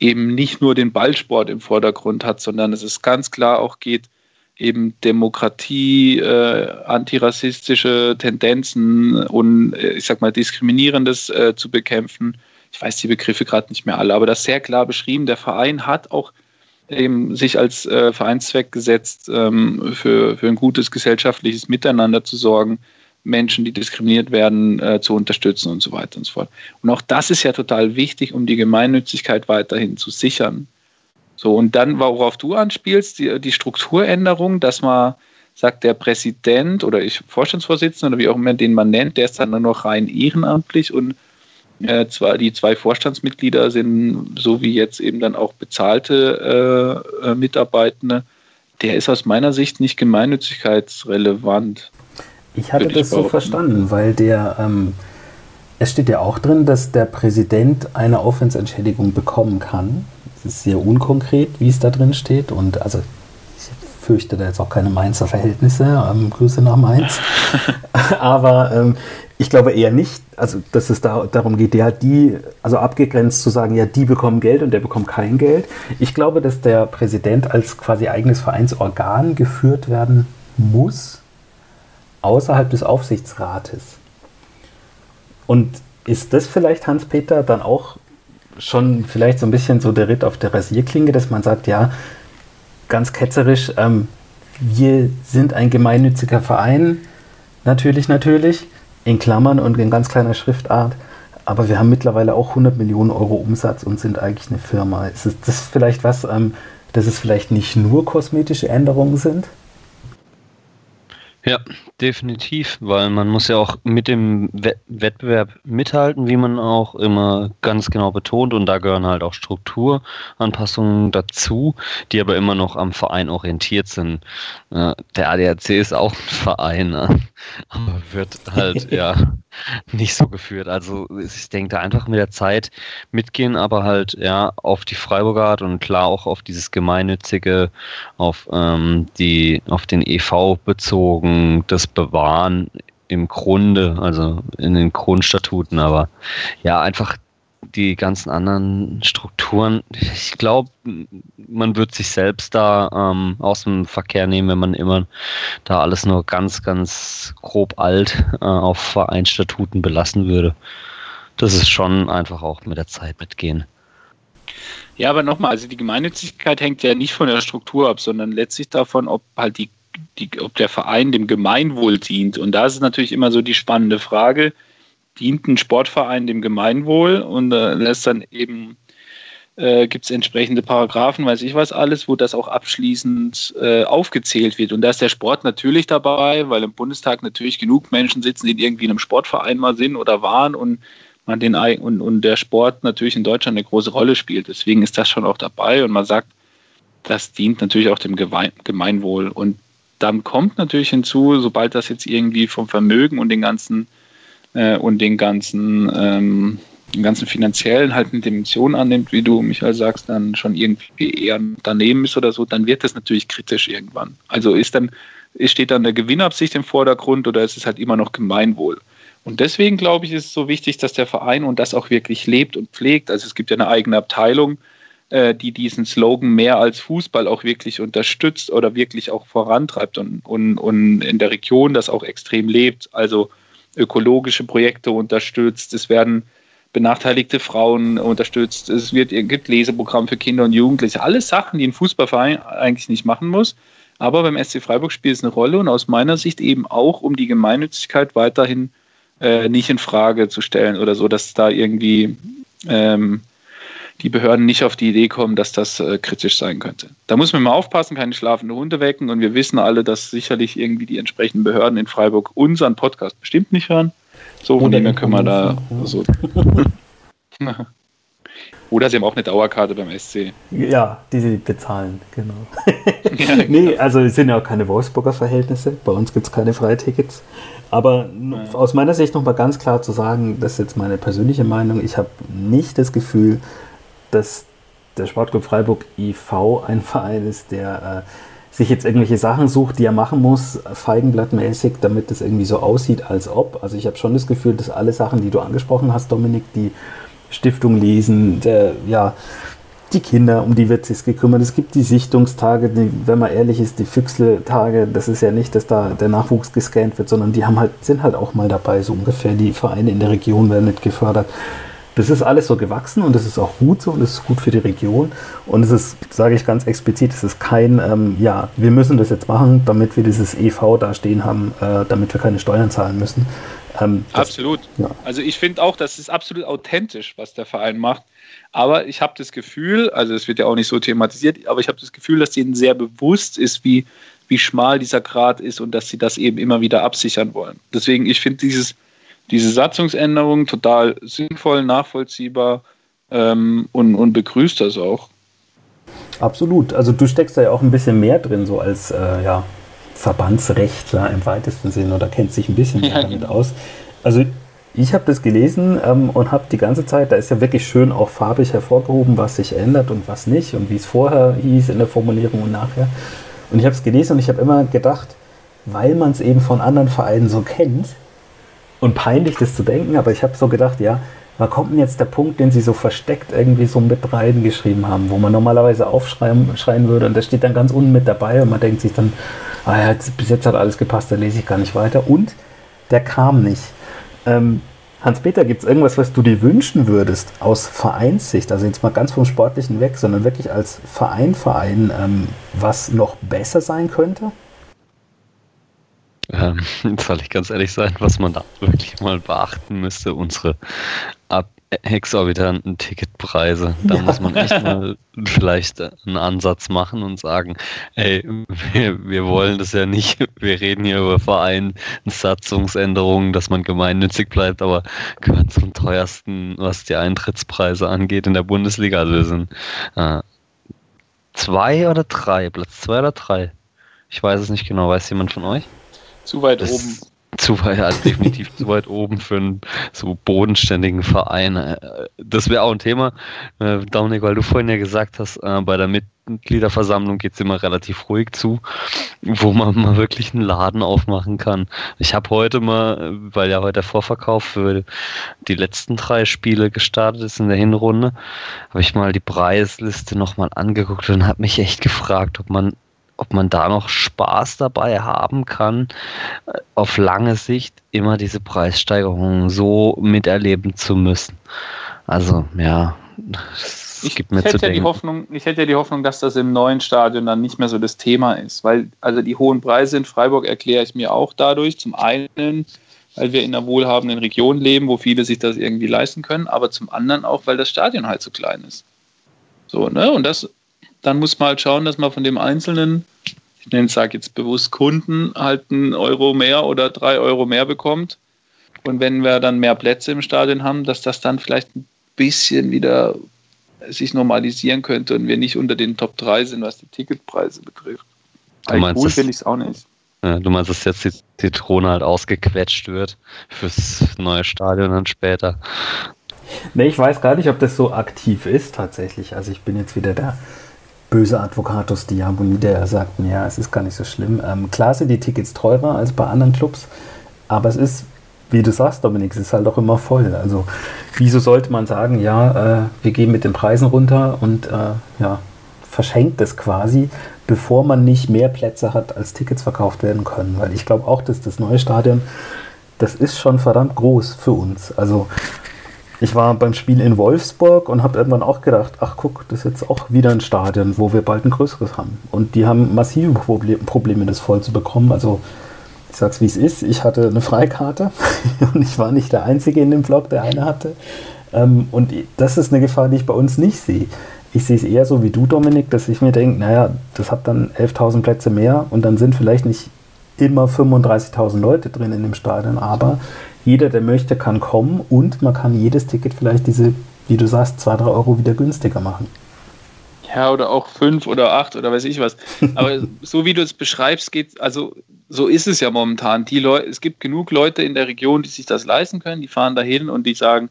eben nicht nur den Ballsport im Vordergrund hat, sondern dass es ganz klar auch geht, eben Demokratie, äh, antirassistische Tendenzen und äh, ich sag mal diskriminierendes äh, zu bekämpfen. Ich weiß die Begriffe gerade nicht mehr alle, aber das sehr klar beschrieben. Der Verein hat auch eben sich als äh, Vereinszweck gesetzt, ähm, für, für ein gutes gesellschaftliches Miteinander zu sorgen, Menschen, die diskriminiert werden, äh, zu unterstützen und so weiter und so fort. Und auch das ist ja total wichtig, um die Gemeinnützigkeit weiterhin zu sichern. So, und dann, worauf du anspielst, die, die Strukturänderung, dass man sagt, der Präsident oder ich Vorstandsvorsitzender oder wie auch immer den man nennt, der ist dann nur noch rein ehrenamtlich und äh, zwar die zwei Vorstandsmitglieder sind so wie jetzt eben dann auch bezahlte äh, äh Mitarbeitende. Der ist aus meiner Sicht nicht gemeinnützigkeitsrelevant. Ich hatte das so verstanden, weil der, ähm, es steht ja auch drin, dass der Präsident eine Aufwandsentschädigung bekommen kann. Es ist sehr unkonkret, wie es da drin steht. Und also ich fürchte da jetzt auch keine Mainzer Verhältnisse. Ähm, Grüße nach Mainz. Aber ähm, ich glaube eher nicht, also dass es da, darum geht, ja, die, also abgegrenzt zu sagen, ja, die bekommen Geld und der bekommt kein Geld. Ich glaube, dass der Präsident als quasi eigenes Vereinsorgan geführt werden muss außerhalb des Aufsichtsrates. Und ist das vielleicht, Hans-Peter, dann auch schon vielleicht so ein bisschen so der Ritt auf der Rasierklinge, dass man sagt, ja, ganz ketzerisch, ähm, wir sind ein gemeinnütziger Verein, natürlich, natürlich, in Klammern und in ganz kleiner Schriftart, aber wir haben mittlerweile auch 100 Millionen Euro Umsatz und sind eigentlich eine Firma. Ist das vielleicht was, ähm, dass es vielleicht nicht nur kosmetische Änderungen sind? Ja, definitiv, weil man muss ja auch mit dem Wettbewerb mithalten, wie man auch immer ganz genau betont. Und da gehören halt auch Strukturanpassungen dazu, die aber immer noch am Verein orientiert sind. Der ADAC ist auch ein Verein, ne? aber wird halt ja nicht so geführt. Also ich denke da einfach mit der Zeit mitgehen, aber halt ja auf die Freiburger Art und klar auch auf dieses gemeinnützige, auf ähm, die, auf den EV bezogen, das Bewahren im Grunde, also in den Grundstatuten, aber ja, einfach die ganzen anderen Strukturen, ich glaube, man wird sich selbst da ähm, aus dem Verkehr nehmen, wenn man immer da alles nur ganz, ganz grob alt äh, auf Vereinsstatuten belassen würde. Das ist schon einfach auch mit der Zeit mitgehen. Ja, aber nochmal, also die Gemeinnützigkeit hängt ja nicht von der Struktur ab, sondern letztlich davon, ob halt die, die, ob der Verein dem Gemeinwohl dient. Und da ist es natürlich immer so die spannende Frage, dient ein Sportverein dem Gemeinwohl und äh, lässt dann eben äh, gibt es entsprechende Paragraphen, weiß ich was alles, wo das auch abschließend äh, aufgezählt wird. Und da ist der Sport natürlich dabei, weil im Bundestag natürlich genug Menschen sitzen, die irgendwie in einem Sportverein mal sind oder waren und man den und, und der Sport natürlich in Deutschland eine große Rolle spielt. Deswegen ist das schon auch dabei und man sagt, das dient natürlich auch dem Gemeinwohl. Und dann kommt natürlich hinzu, sobald das jetzt irgendwie vom Vermögen und den ganzen äh, und den ganzen ähm, ganzen finanziellen halt eine Dimension annimmt, wie du, Michael, sagst, dann schon irgendwie eher daneben ist oder so, dann wird das natürlich kritisch irgendwann. Also ist dann, steht dann der Gewinnabsicht im Vordergrund oder ist es halt immer noch Gemeinwohl? Und deswegen glaube ich, ist es so wichtig, dass der Verein und das auch wirklich lebt und pflegt. Also es gibt ja eine eigene Abteilung, äh, die diesen Slogan mehr als Fußball auch wirklich unterstützt oder wirklich auch vorantreibt und, und, und in der Region das auch extrem lebt. Also ökologische Projekte unterstützt. Es werden benachteiligte Frauen unterstützt. Es wird, gibt Leseprogramm für Kinder und Jugendliche. Alles Sachen, die ein Fußballverein eigentlich nicht machen muss. Aber beim SC Freiburg spielt es eine Rolle und aus meiner Sicht eben auch, um die Gemeinnützigkeit weiterhin äh, nicht in Frage zu stellen oder so, dass da irgendwie ähm, die Behörden nicht auf die Idee kommen, dass das äh, kritisch sein könnte. Da muss man mal aufpassen, keine schlafende Hunde wecken und wir wissen alle, dass sicherlich irgendwie die entsprechenden Behörden in Freiburg unseren Podcast bestimmt nicht hören. So, von dem her können wir da so. Oder sie haben auch eine Dauerkarte beim SC. Ja, die sie bezahlen, genau. ja, nee, genau. also es sind ja auch keine Wolfsburger Verhältnisse. Bei uns gibt es keine Freitickets. Aber ja. aus meiner Sicht nochmal ganz klar zu sagen, das ist jetzt meine persönliche Meinung, ich habe nicht das Gefühl, dass der Sportclub Freiburg IV ein Verein ist, der äh, sich jetzt irgendwelche Sachen sucht, die er machen muss, feigenblattmäßig, damit es irgendwie so aussieht, als ob. Also ich habe schon das Gefühl, dass alle Sachen, die du angesprochen hast, Dominik, die Stiftung lesen, der, ja, die Kinder, um die wird sich gekümmert. Es gibt die Sichtungstage, die, wenn man ehrlich ist, die Füchsle-Tage, das ist ja nicht, dass da der Nachwuchs gescannt wird, sondern die haben halt, sind halt auch mal dabei, so ungefähr. Die Vereine in der Region werden nicht gefördert. Das ist alles so gewachsen und das ist auch gut so und das ist gut für die Region. Und es ist, sage ich ganz explizit, es ist kein, ähm, ja, wir müssen das jetzt machen, damit wir dieses EV da stehen haben, äh, damit wir keine Steuern zahlen müssen. Ähm, das, absolut. Ja. Also ich finde auch, das ist absolut authentisch, was der Verein macht. Aber ich habe das Gefühl, also es wird ja auch nicht so thematisiert, aber ich habe das Gefühl, dass ihnen sehr bewusst ist, wie, wie schmal dieser Grad ist und dass sie das eben immer wieder absichern wollen. Deswegen, ich finde dieses, diese Satzungsänderung total sinnvoll, nachvollziehbar ähm, und, und begrüßt das auch. Absolut. Also du steckst da ja auch ein bisschen mehr drin, so als äh, ja, Verbandsrechtler im weitesten Sinn oder kennt sich ein bisschen ja, damit genau. aus. Also ich habe das gelesen ähm, und habe die ganze Zeit, da ist ja wirklich schön auch farbig hervorgehoben, was sich ändert und was nicht und wie es vorher hieß in der Formulierung und nachher. Und ich habe es gelesen und ich habe immer gedacht, weil man es eben von anderen Vereinen so kennt und peinlich das zu denken, aber ich habe so gedacht, ja, wann kommt denn jetzt der Punkt, den sie so versteckt irgendwie so mit reingeschrieben haben, wo man normalerweise aufschreien schreien würde und der steht dann ganz unten mit dabei und man denkt sich dann, ah ja, bis jetzt hat alles gepasst, da lese ich gar nicht weiter und der kam nicht. Ähm, Hans-Peter, gibt es irgendwas, was du dir wünschen würdest aus Vereinssicht, also jetzt mal ganz vom Sportlichen weg, sondern wirklich als Verein, Verein, ähm, was noch besser sein könnte? Ähm, soll ich ganz ehrlich sein, was man da wirklich mal beachten müsste, unsere Ab exorbitanten Ticketpreise. Da ja. muss man echt mal vielleicht einen Ansatz machen und sagen, ey, wir, wir wollen das ja nicht, wir reden hier über Vereinsatzungsänderungen, dass man gemeinnützig bleibt, aber gehört zum teuersten, was die Eintrittspreise angeht in der Bundesliga. Also sind äh, zwei oder drei, Platz zwei oder drei. Ich weiß es nicht genau, weiß jemand von euch? Zu weit das, oben zu weit, also definitiv zu weit oben für einen so bodenständigen Verein. Äh, das wäre auch ein Thema, äh, Dominik, weil du vorhin ja gesagt hast, äh, bei der Mitgliederversammlung geht es immer relativ ruhig zu, wo man mal wirklich einen Laden aufmachen kann. Ich habe heute mal, weil ja heute der Vorverkauf für die letzten drei Spiele gestartet ist in der Hinrunde, habe ich mal die Preisliste nochmal angeguckt und habe mich echt gefragt, ob man ob man da noch Spaß dabei haben kann, äh, auf lange Sicht immer diese Preissteigerungen so miterleben zu müssen. Also, ja, es ich gibt mir hätte zu ja Die Hoffnung, ich hätte ja die Hoffnung, dass das im neuen Stadion dann nicht mehr so das Thema ist, weil also die hohen Preise in Freiburg erkläre ich mir auch dadurch. Zum einen, weil wir in einer wohlhabenden Region leben, wo viele sich das irgendwie leisten können, aber zum anderen auch, weil das Stadion halt so klein ist. So, ne? Und das dann muss man halt schauen, dass man von dem einzelnen, ich nenne sage jetzt bewusst Kunden, halt einen Euro mehr oder drei Euro mehr bekommt. Und wenn wir dann mehr Plätze im Stadion haben, dass das dann vielleicht ein bisschen wieder sich normalisieren könnte und wir nicht unter den Top 3 sind, was die Ticketpreise betrifft. Du meinst, gut finde ich es auch nicht. du meinst, dass jetzt die Zitrone halt ausgequetscht wird fürs neue Stadion dann später. nee, ich weiß gar nicht, ob das so aktiv ist tatsächlich. Also ich bin jetzt wieder der böse Advocatus Diaboli, der sagt, ja, es ist gar nicht so schlimm. Ähm, klar sind die Tickets teurer als bei anderen Clubs, aber es ist, wie du sagst, Dominik, es ist halt auch immer voll. Also wieso sollte man sagen, ja, äh, wir gehen mit den Preisen runter und äh, ja, verschenkt es quasi, bevor man nicht mehr Plätze hat, als Tickets verkauft werden können. Weil ich glaube auch, dass das neue Stadion, das ist schon verdammt groß für uns. Also ich war beim Spiel in Wolfsburg und habe irgendwann auch gedacht, ach guck, das ist jetzt auch wieder ein Stadion, wo wir bald ein größeres haben. Und die haben massive Probleme, das voll zu bekommen. Also ich sag's wie es ist, ich hatte eine Freikarte und ich war nicht der Einzige in dem Vlog, der eine hatte. Ähm, und das ist eine Gefahr, die ich bei uns nicht sehe. Ich sehe es eher so wie du, Dominik, dass ich mir denke, naja, das hat dann 11.000 Plätze mehr und dann sind vielleicht nicht immer 35.000 Leute drin in dem Stadion, aber jeder, der möchte, kann kommen und man kann jedes Ticket vielleicht diese, wie du sagst, 2, 3 Euro wieder günstiger machen. Ja, oder auch 5 oder 8 oder weiß ich was. Aber so wie du es beschreibst, geht, also so ist es ja momentan. Die Leute, es gibt genug Leute in der Region, die sich das leisten können, die fahren dahin und die sagen,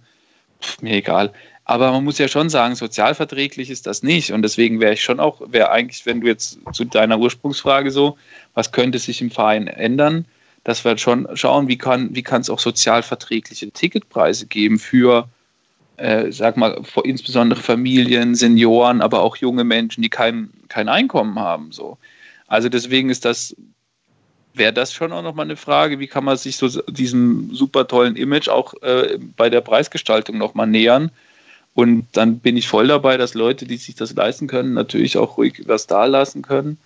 pff, mir egal. Aber man muss ja schon sagen, sozialverträglich ist das nicht. Und deswegen wäre ich schon auch, wäre eigentlich, wenn du jetzt zu deiner Ursprungsfrage so, was könnte sich im Verein ändern, dass wir schon schauen, wie kann wie es auch sozialverträgliche Ticketpreise geben für, äh, sag mal, insbesondere Familien, Senioren, aber auch junge Menschen, die kein, kein Einkommen haben. So. Also deswegen ist das, wäre das schon auch nochmal eine Frage, wie kann man sich so diesem super tollen Image auch äh, bei der Preisgestaltung nochmal nähern. Und dann bin ich voll dabei, dass Leute, die sich das leisten können, natürlich auch ruhig was da lassen können.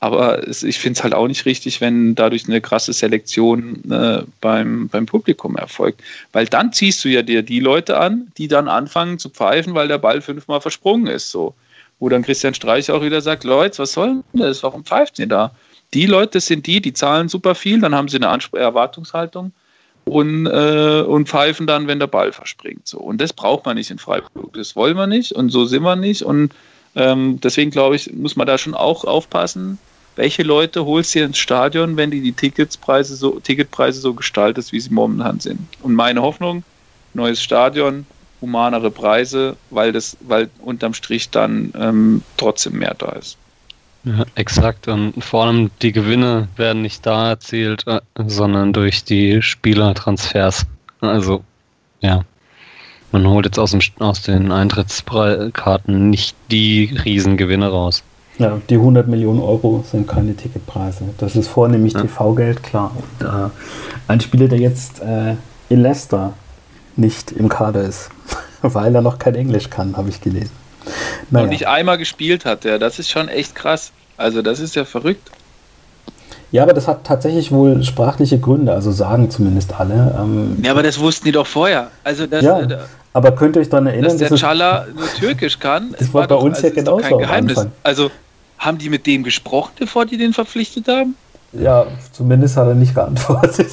Aber es, ich finde es halt auch nicht richtig, wenn dadurch eine krasse Selektion äh, beim, beim Publikum erfolgt. Weil dann ziehst du ja dir die Leute an, die dann anfangen zu pfeifen, weil der Ball fünfmal versprungen ist. So. Wo dann Christian Streich auch wieder sagt, Leute, was soll denn das? Warum pfeift ihr da? Die Leute sind die, die zahlen super viel, dann haben sie eine Anspr Erwartungshaltung und, äh, und pfeifen dann, wenn der Ball verspringt. So. Und das braucht man nicht in Freiburg. Das wollen wir nicht und so sind wir nicht. Und ähm, deswegen glaube ich, muss man da schon auch aufpassen, welche Leute holst du ins Stadion, wenn die die Ticketspreise so, Ticketpreise so gestaltet, wie sie momentan sind. Und meine Hoffnung, neues Stadion, humanere Preise, weil das, weil unterm Strich dann ähm, trotzdem mehr da ist. Ja, exakt. Und vor allem die Gewinne werden nicht da erzielt, äh, sondern durch die Spielertransfers. Also, ja. Man holt jetzt aus, dem, aus den Eintrittskarten nicht die Riesengewinne raus. Ja, die 100 Millionen Euro sind keine Ticketpreise. Das ist vornehmlich ja. TV-Geld, klar. Und, äh, ein Spieler, der jetzt äh, in Leicester nicht im Kader ist, weil er noch kein Englisch kann, habe ich gelesen. Naja. Und nicht einmal gespielt hat, ja, das ist schon echt krass. Also das ist ja verrückt. Ja, aber das hat tatsächlich wohl sprachliche Gründe, also sagen zumindest alle. Ähm, ja, aber das wussten die doch vorher. Also das, ja, äh, aber könnt ihr euch daran erinnern, dass der Chala nur Türkisch kann? Das war, bei doch, uns also ja genauso. Kein Geheimnis. Also haben die mit dem gesprochen, bevor die den verpflichtet haben? Ja, zumindest hat er nicht geantwortet.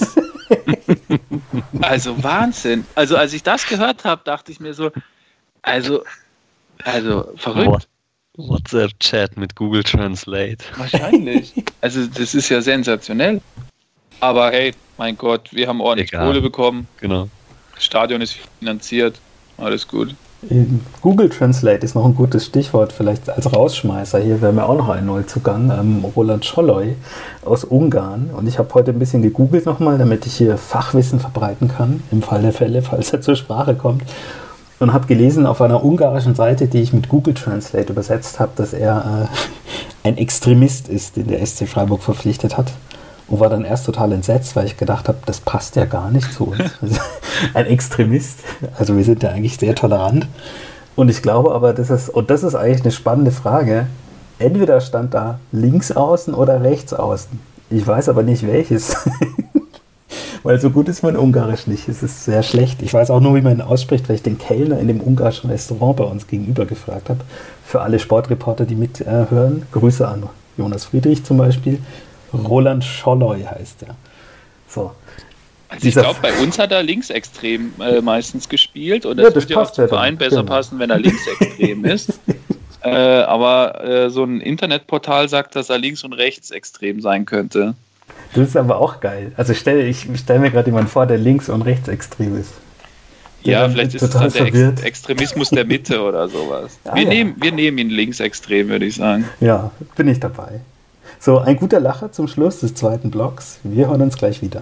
also Wahnsinn. Also als ich das gehört habe, dachte ich mir so, also, also verrückt. WhatsApp-Chat mit Google Translate. Wahrscheinlich. Also das ist ja sensationell. Aber hey, mein Gott, wir haben ordentlich Egal. Kohle bekommen. Genau. Das Stadion ist finanziert. Alles gut. Google Translate ist noch ein gutes Stichwort, vielleicht als Rausschmeißer. Hier wäre mir auch noch ein Neuzugang, ähm, Roland Scholloy aus Ungarn. Und ich habe heute ein bisschen gegoogelt nochmal, damit ich hier Fachwissen verbreiten kann, im Fall der Fälle, falls er zur Sprache kommt. Und habe gelesen auf einer ungarischen Seite, die ich mit Google Translate übersetzt habe, dass er äh, ein Extremist ist, den der SC Freiburg verpflichtet hat und war dann erst total entsetzt, weil ich gedacht habe, das passt ja gar nicht zu uns. ein Extremist. Also wir sind ja eigentlich sehr tolerant. Und ich glaube aber, das ist, und das ist eigentlich eine spannende Frage. Entweder stand da links außen oder rechts außen. Ich weiß aber nicht welches. weil so gut ist mein Ungarisch nicht. Es ist sehr schlecht. Ich weiß auch nur, wie man ihn ausspricht, weil ich den Kellner in dem ungarischen Restaurant bei uns gegenüber gefragt habe. Für alle Sportreporter, die mithören. Grüße an Jonas Friedrich zum Beispiel. Roland Scholloy heißt er. So. Also ich glaube, bei uns hat er linksextrem äh, meistens gespielt und ja, das würde ja auch zum Verein besser genau. passen, wenn er linksextrem ist. Äh, aber äh, so ein Internetportal sagt, dass er links- und rechtsextrem sein könnte. Das ist aber auch geil. Also stell, ich stelle mir gerade jemanden vor, der links- und rechtsextrem ist. Ja, vielleicht ist dann der Ex Extremismus der Mitte oder sowas. Ah, wir, ja. nehmen, wir nehmen ihn linksextrem, würde ich sagen. Ja, bin ich dabei. So, ein guter Lacher zum Schluss des zweiten Blocks. Wir hören uns gleich wieder.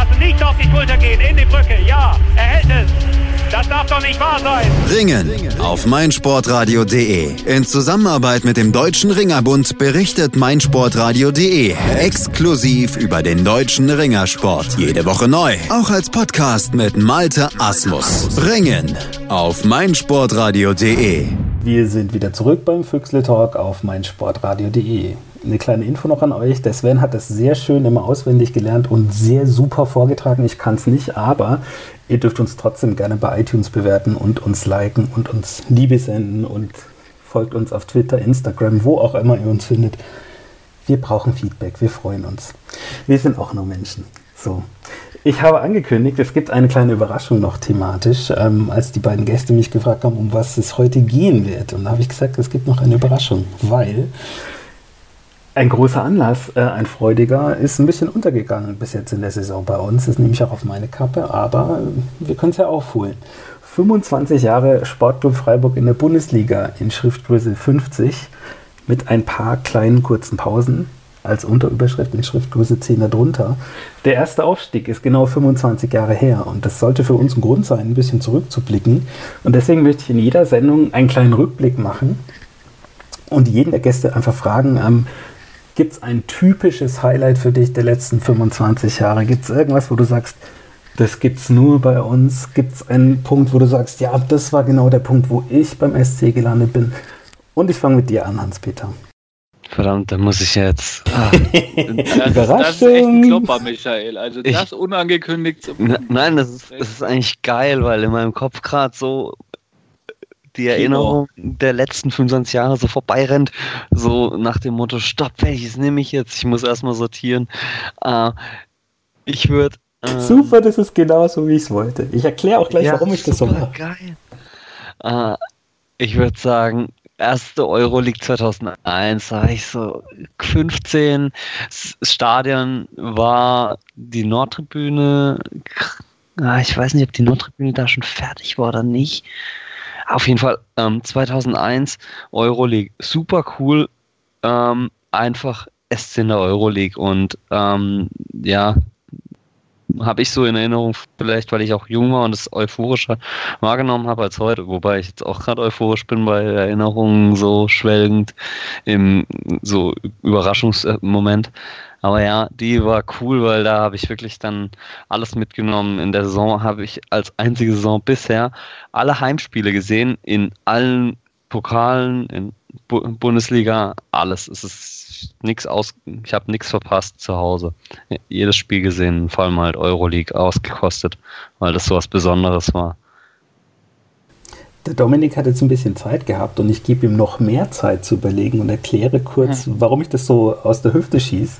Aufpassen, nicht auf die Schulter gehen, in die Brücke, ja, er hält es. Das darf doch nicht wahr sein. Ringen auf meinsportradio.de. In Zusammenarbeit mit dem Deutschen Ringerbund berichtet meinsportradio.de exklusiv über den deutschen Ringersport. Jede Woche neu. Auch als Podcast mit Malte Asmus. Ringen auf meinsportradio.de. Wir sind wieder zurück beim Füchsle Talk auf meinsportradio.de eine kleine Info noch an euch. Der Sven hat das sehr schön immer auswendig gelernt und sehr super vorgetragen. Ich kann es nicht, aber ihr dürft uns trotzdem gerne bei iTunes bewerten und uns liken und uns Liebe senden und folgt uns auf Twitter, Instagram, wo auch immer ihr uns findet. Wir brauchen Feedback, wir freuen uns. Wir sind auch nur Menschen. So. Ich habe angekündigt, es gibt eine kleine Überraschung noch thematisch, ähm, als die beiden Gäste mich gefragt haben, um was es heute gehen wird. Und da habe ich gesagt, es gibt noch eine Überraschung, weil ein großer Anlass, äh, ein freudiger, ist ein bisschen untergegangen bis jetzt in der Saison bei uns. Das nehme ich auch auf meine Kappe, aber wir können es ja aufholen. 25 Jahre Sportclub Freiburg in der Bundesliga in Schriftgröße 50 mit ein paar kleinen kurzen Pausen als Unterüberschrift in Schriftgröße 10 darunter. Der erste Aufstieg ist genau 25 Jahre her und das sollte für uns ein Grund sein, ein bisschen zurückzublicken. Und deswegen möchte ich in jeder Sendung einen kleinen Rückblick machen und jeden der Gäste einfach fragen, ähm, Gibt es ein typisches Highlight für dich der letzten 25 Jahre? Gibt es irgendwas, wo du sagst, das gibt es nur bei uns? Gibt es einen Punkt, wo du sagst, ja, das war genau der Punkt, wo ich beim SC gelandet bin? Und ich fange mit dir an, Hans-Peter. Verdammt, da muss ich jetzt. Ah. das, das, ist echt ein Klopper, Michael. Also das ich, unangekündigt. Nein, das ist, das ist eigentlich geil, weil in meinem Kopf gerade so die Erinnerung der letzten 25 Jahre so vorbeirennt, so nach dem Motto, stopp, welches nehme ich jetzt? Ich muss erstmal sortieren. Äh, ich würde. Äh, super, das ist genau so, wie ich es wollte. Ich erkläre auch gleich, ja, warum ich das so mache. Geil. Äh, ich würde sagen, erste Euroleague 2001, da war ich so 15. Das Stadion war die Nordtribüne. Ah, ich weiß nicht, ob die Nordtribüne da schon fertig war oder nicht. Auf jeden Fall ähm, 2001 Euroleague, super cool, ähm, einfach SC in der Euroleague und ähm, ja, habe ich so in Erinnerung, vielleicht weil ich auch jung war und es euphorischer wahrgenommen habe als heute, wobei ich jetzt auch gerade euphorisch bin bei Erinnerungen so schwelgend im so Überraschungsmoment. Aber ja, die war cool, weil da habe ich wirklich dann alles mitgenommen. In der Saison habe ich als einzige Saison bisher alle Heimspiele gesehen, in allen Pokalen, in Bu Bundesliga, alles. Es ist nichts aus, ich habe nichts verpasst zu Hause. Jedes Spiel gesehen, vor allem halt Euroleague ausgekostet, weil das so was Besonderes war. Der Dominik hat jetzt ein bisschen Zeit gehabt und ich gebe ihm noch mehr Zeit zu überlegen und erkläre kurz, ja. warum ich das so aus der Hüfte schieße.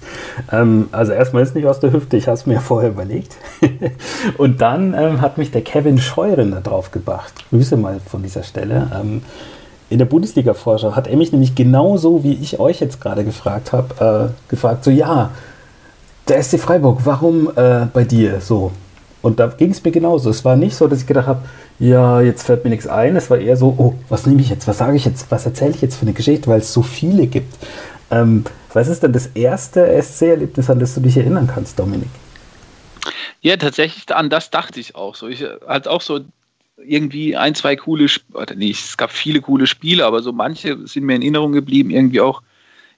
Ähm, also erstmal ist nicht aus der Hüfte, ich habe es mir vorher überlegt. und dann ähm, hat mich der Kevin Scheuren da drauf gebracht. Grüße mal von dieser Stelle. Ähm, in der Bundesliga-Vorschau hat er mich nämlich genauso, wie ich euch jetzt gerade gefragt habe, äh, gefragt, so ja, der SC Freiburg, warum äh, bei dir so? Und da ging es mir genauso. Es war nicht so, dass ich gedacht habe, ja, jetzt fällt mir nichts ein. Es war eher so, oh, was nehme ich jetzt? Was sage ich jetzt? Was erzähle ich jetzt für eine Geschichte? Weil es so viele gibt. Ähm, was ist denn das erste SC-Erlebnis, an das du dich erinnern kannst, Dominik? Ja, tatsächlich, an das dachte ich auch so. Ich hatte auch so irgendwie ein, zwei coole, oder nee, es gab viele coole Spiele, aber so manche sind mir in Erinnerung geblieben. Irgendwie auch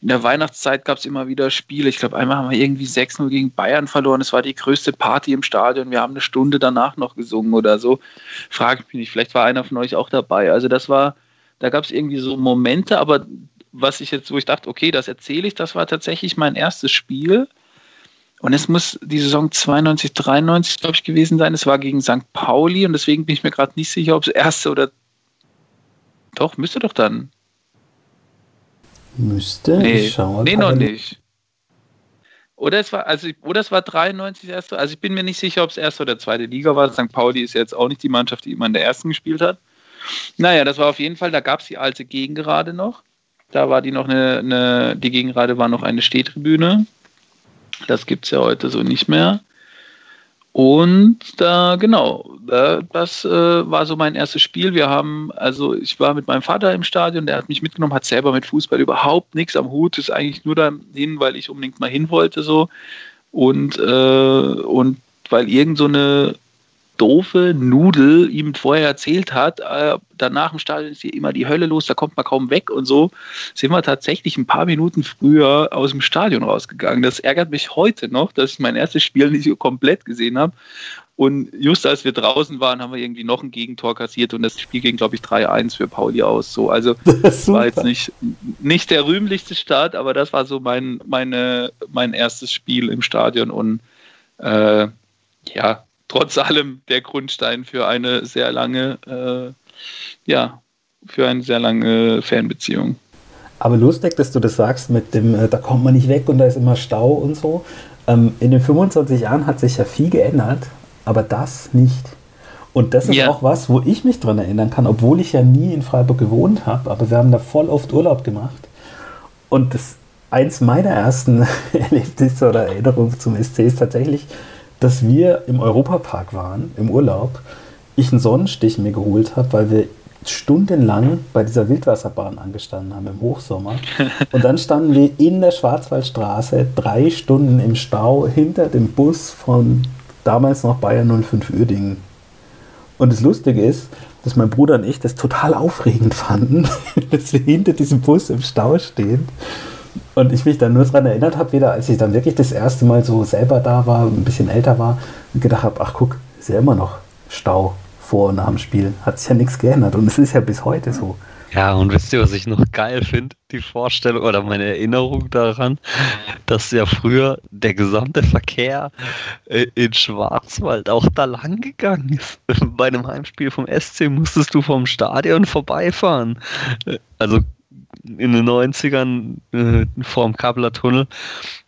in der Weihnachtszeit gab es immer wieder Spiele. Ich glaube, einmal haben wir irgendwie 6-0 gegen Bayern verloren. Es war die größte Party im Stadion. Wir haben eine Stunde danach noch gesungen oder so. Frage mich nicht, vielleicht war einer von euch auch dabei. Also das war, da gab es irgendwie so Momente, aber was ich jetzt, wo ich dachte, okay, das erzähle ich, das war tatsächlich mein erstes Spiel. Und es muss die Saison 92, 93, glaube ich, gewesen sein. Es war gegen St. Pauli und deswegen bin ich mir gerade nicht sicher, ob es erste oder. Doch, müsste doch dann. Müsste? Nee, ich schaue nee noch nicht. Oder es war, also, oder es war 93 erste. Also ich bin mir nicht sicher, ob es erste oder zweite Liga war. St. Pauli ist jetzt auch nicht die Mannschaft, die immer in der ersten gespielt hat. Naja, das war auf jeden Fall, da gab es die alte Gegengerade noch. Da war die noch eine, eine die Gegengerade war noch eine Stehtribüne. Das gibt es ja heute so nicht mehr. Und da, genau, das äh, war so mein erstes Spiel. Wir haben, also ich war mit meinem Vater im Stadion, der hat mich mitgenommen, hat selber mit Fußball überhaupt nichts am Hut, ist eigentlich nur dahin, weil ich unbedingt mal hin wollte so. Und, äh, und weil irgend so eine doofe Nudel ihm vorher erzählt hat, äh, danach im Stadion ist hier immer die Hölle los, da kommt man kaum weg und so, sind wir tatsächlich ein paar Minuten früher aus dem Stadion rausgegangen. Das ärgert mich heute noch, dass ich mein erstes Spiel nicht so komplett gesehen habe. Und just als wir draußen waren, haben wir irgendwie noch ein Gegentor kassiert und das Spiel ging, glaube ich, 3-1 für Pauli aus. So, also das war jetzt nicht, nicht der rühmlichste Start, aber das war so mein, meine, mein erstes Spiel im Stadion und äh, ja, trotz allem der Grundstein für eine sehr lange, äh, ja, für eine sehr lange Fanbeziehung. Aber lustig, dass du das sagst mit dem, äh, da kommt man nicht weg und da ist immer Stau und so. Ähm, in den 25 Jahren hat sich ja viel geändert, aber das nicht. Und das ist ja. auch was, wo ich mich dran erinnern kann, obwohl ich ja nie in Freiburg gewohnt habe, aber wir haben da voll oft Urlaub gemacht. Und das eins meiner ersten Erlebnisse oder Erinnerungen zum SC ist tatsächlich, dass wir im Europapark waren, im Urlaub, ich einen Sonnenstich mir geholt habe, weil wir stundenlang bei dieser Wildwasserbahn angestanden haben im Hochsommer. Und dann standen wir in der Schwarzwaldstraße drei Stunden im Stau hinter dem Bus von damals noch Bayern 05 Uerdingen. Und das Lustige ist, dass mein Bruder und ich das total aufregend fanden, dass wir hinter diesem Bus im Stau stehen und ich mich dann nur daran erinnert habe, wieder als ich dann wirklich das erste Mal so selber da war, ein bisschen älter war und gedacht habe, ach guck, ist ja immer noch Stau vor und nach dem Spiel. Hat sich ja nichts geändert und es ist ja bis heute so. Ja, und wisst ihr, was ich noch geil finde? Die Vorstellung oder meine Erinnerung daran, dass ja früher der gesamte Verkehr äh, in Schwarzwald auch da lang gegangen ist. Bei einem Heimspiel vom SC musstest du vom Stadion vorbeifahren. Äh, also in den 90ern äh, vor dem Kabler Tunnel.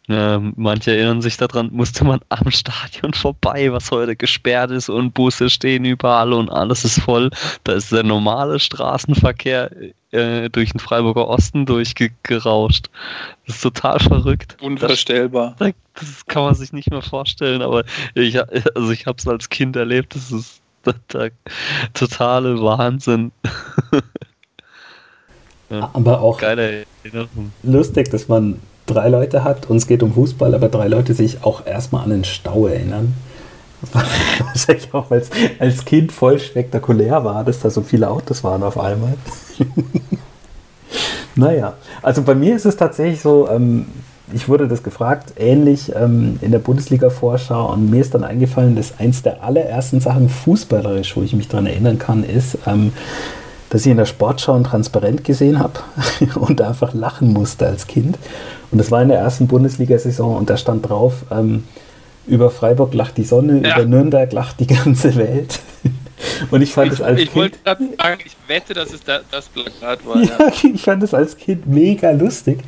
Äh, manche erinnern sich daran, musste man am Stadion vorbei, was heute gesperrt ist und Busse stehen überall und alles ist voll. Da ist der normale Straßenverkehr äh, durch den Freiburger Osten durchgerauscht. Das ist total verrückt. Unvorstellbar. Das, das, kann man sich nicht mehr vorstellen, aber ich, also ich habe es als Kind erlebt, das ist der, der totale Wahnsinn. Ja. Aber auch lustig, dass man drei Leute hat und es geht um Fußball, aber drei Leute sich auch erstmal an den Stau erinnern. Wahrscheinlich auch, weil es als Kind voll spektakulär war, dass da so viele Autos waren auf einmal. naja, also bei mir ist es tatsächlich so, ähm, ich wurde das gefragt, ähnlich ähm, in der Bundesliga-Vorschau und mir ist dann eingefallen, dass eins der allerersten Sachen fußballerisch, wo ich mich daran erinnern kann, ist, ähm, dass ich in der Sportschau ein Transparent gesehen habe und einfach lachen musste als Kind. Und das war in der ersten Bundesliga-Saison und da stand drauf, ähm, über Freiburg lacht die Sonne, ja. über Nürnberg lacht die ganze Welt. Und ich fand es als ich Kind. Ich wollte sagen, ich wette, dass es da, das Plakat war. Ja, ja. ich fand es als Kind mega lustig.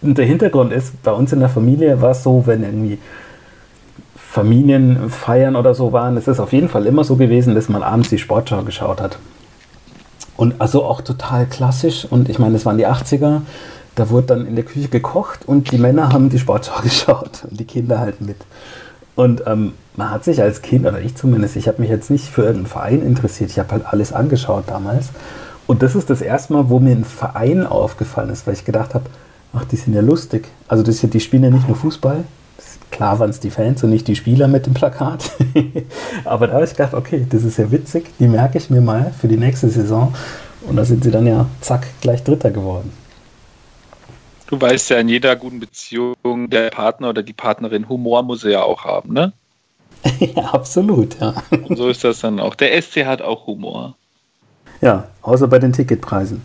Und der Hintergrund ist, bei uns in der Familie war es so, wenn irgendwie Familienfeiern oder so waren, es ist auf jeden Fall immer so gewesen, dass man abends die Sportschau geschaut hat. Und also auch total klassisch. Und ich meine, es waren die 80er. Da wurde dann in der Küche gekocht und die Männer haben die Sportschau geschaut und die Kinder halt mit. Und ähm, man hat sich als Kind, oder ich zumindest, ich habe mich jetzt nicht für irgendeinen Verein interessiert. Ich habe halt alles angeschaut damals. Und das ist das erste Mal, wo mir ein Verein aufgefallen ist, weil ich gedacht habe, ach, die sind ja lustig. Also das, die spielen ja nicht nur Fußball, Klar waren es die Fans und nicht die Spieler mit dem Plakat. Aber da habe ich gedacht, okay, das ist ja witzig, die merke ich mir mal für die nächste Saison. Und da sind sie dann ja zack gleich Dritter geworden. Du weißt ja, in jeder guten Beziehung der Partner oder die Partnerin Humor muss er ja auch haben, ne? ja, absolut, ja. Und so ist das dann auch. Der SC hat auch Humor. Ja, außer bei den Ticketpreisen.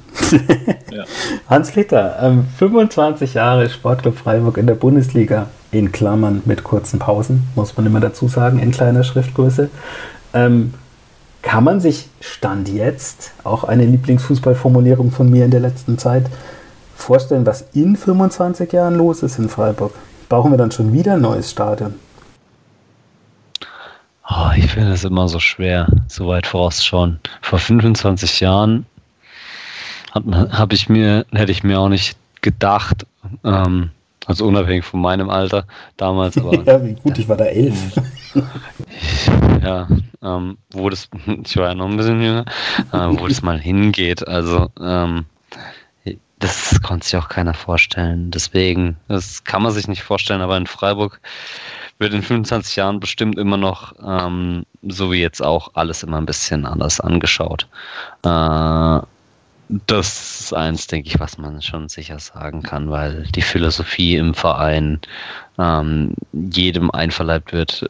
ja. Hans Litter, ähm, 25 Jahre Sportclub Freiburg in der Bundesliga, in Klammern mit kurzen Pausen, muss man immer dazu sagen, in kleiner Schriftgröße. Ähm, kann man sich Stand jetzt, auch eine Lieblingsfußballformulierung von mir in der letzten Zeit, vorstellen, was in 25 Jahren los ist in Freiburg? Brauchen wir dann schon wieder ein neues Stadion? Oh, ich finde es immer so schwer, so weit vorausschauen. Vor 25 Jahren habe ich mir, hätte ich mir auch nicht gedacht, ähm, also unabhängig von meinem Alter damals. Aber, ja, wie gut, ich war da elf. ja, ähm, wo das, ich war ja noch ein bisschen jünger, äh, wo das mal hingeht. Also, ähm, das konnte sich auch keiner vorstellen. Deswegen, das kann man sich nicht vorstellen, aber in Freiburg wird in 25 Jahren bestimmt immer noch, ähm, so wie jetzt auch, alles immer ein bisschen anders angeschaut. Äh, das ist eins, denke ich, was man schon sicher sagen kann, weil die Philosophie im Verein ähm, jedem einverleibt wird,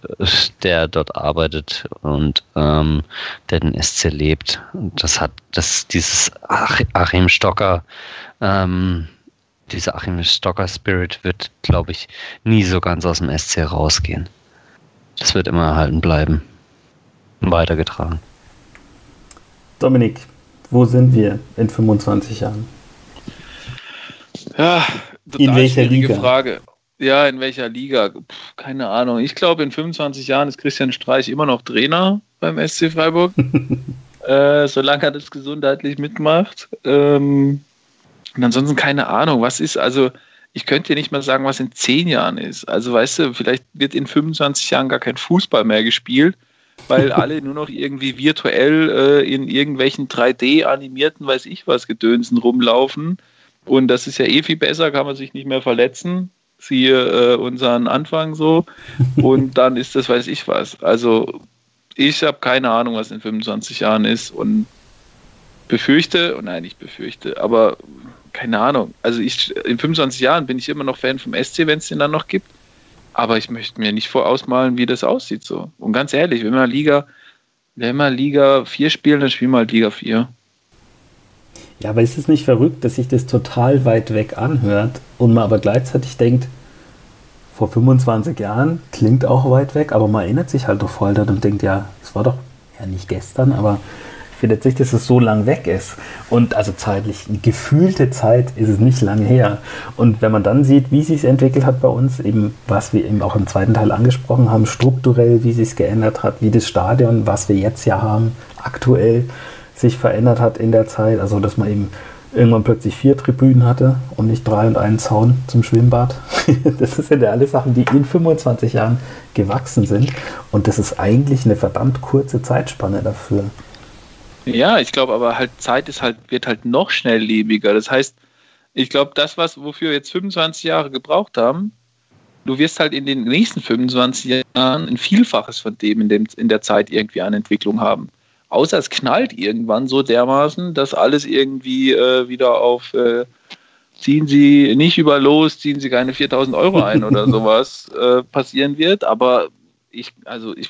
der dort arbeitet und ähm, der den SC lebt. das hat das dieses Achim Stocker ähm, dieser Achim Stocker Spirit wird, glaube ich, nie so ganz aus dem SC rausgehen. Das wird immer erhalten bleiben und weitergetragen. Dominik, wo sind wir in 25 Jahren? Ja, in welcher Liga? Frage. Ja, in welcher Liga? Puh, keine Ahnung. Ich glaube, in 25 Jahren ist Christian Streich immer noch Trainer beim SC Freiburg. äh, solange er das gesundheitlich mitmacht. Ähm, und ansonsten keine Ahnung, was ist, also ich könnte dir nicht mal sagen, was in zehn Jahren ist. Also weißt du, vielleicht wird in 25 Jahren gar kein Fußball mehr gespielt, weil alle nur noch irgendwie virtuell äh, in irgendwelchen 3D-animierten, weiß ich was, Gedönsen rumlaufen. Und das ist ja eh viel besser, kann man sich nicht mehr verletzen. Siehe äh, unseren Anfang so. Und dann ist das, weiß ich was. Also ich habe keine Ahnung, was in 25 Jahren ist und befürchte, und nein, ich befürchte, aber keine Ahnung. Also ich in 25 Jahren bin ich immer noch Fan vom SC, wenn es den dann noch gibt. Aber ich möchte mir nicht vorausmalen, wie das aussieht so. Und ganz ehrlich, wenn wir Liga, wenn wir Liga 4 spielen, dann spielen wir halt Liga 4. Ja, aber ist es nicht verrückt, dass sich das total weit weg anhört und man aber gleichzeitig denkt, vor 25 Jahren klingt auch weit weg, aber man erinnert sich halt doch voll daran und denkt, ja, es war doch ja nicht gestern, aber finde jetzt nicht, dass es so lang weg ist. Und also zeitlich, gefühlte Zeit ist es nicht lange her. Und wenn man dann sieht, wie sich es entwickelt hat bei uns, eben was wir eben auch im zweiten Teil angesprochen haben, strukturell, wie sich es geändert hat, wie das Stadion, was wir jetzt ja haben, aktuell sich verändert hat in der Zeit. Also dass man eben irgendwann plötzlich vier Tribünen hatte und nicht drei und einen Zaun zum Schwimmbad. Das sind ja alles Sachen, die in 25 Jahren gewachsen sind. Und das ist eigentlich eine verdammt kurze Zeitspanne dafür. Ja, ich glaube aber halt Zeit ist halt, wird halt noch schnelllebiger. Das heißt, ich glaube, das, was, wofür wir jetzt 25 Jahre gebraucht haben, du wirst halt in den nächsten 25 Jahren ein Vielfaches von dem in, dem in der Zeit irgendwie an Entwicklung haben. Außer es knallt irgendwann so dermaßen, dass alles irgendwie äh, wieder auf äh, ziehen Sie nicht über los, ziehen Sie keine 4000 Euro ein oder sowas äh, passieren wird. Aber ich, also ich,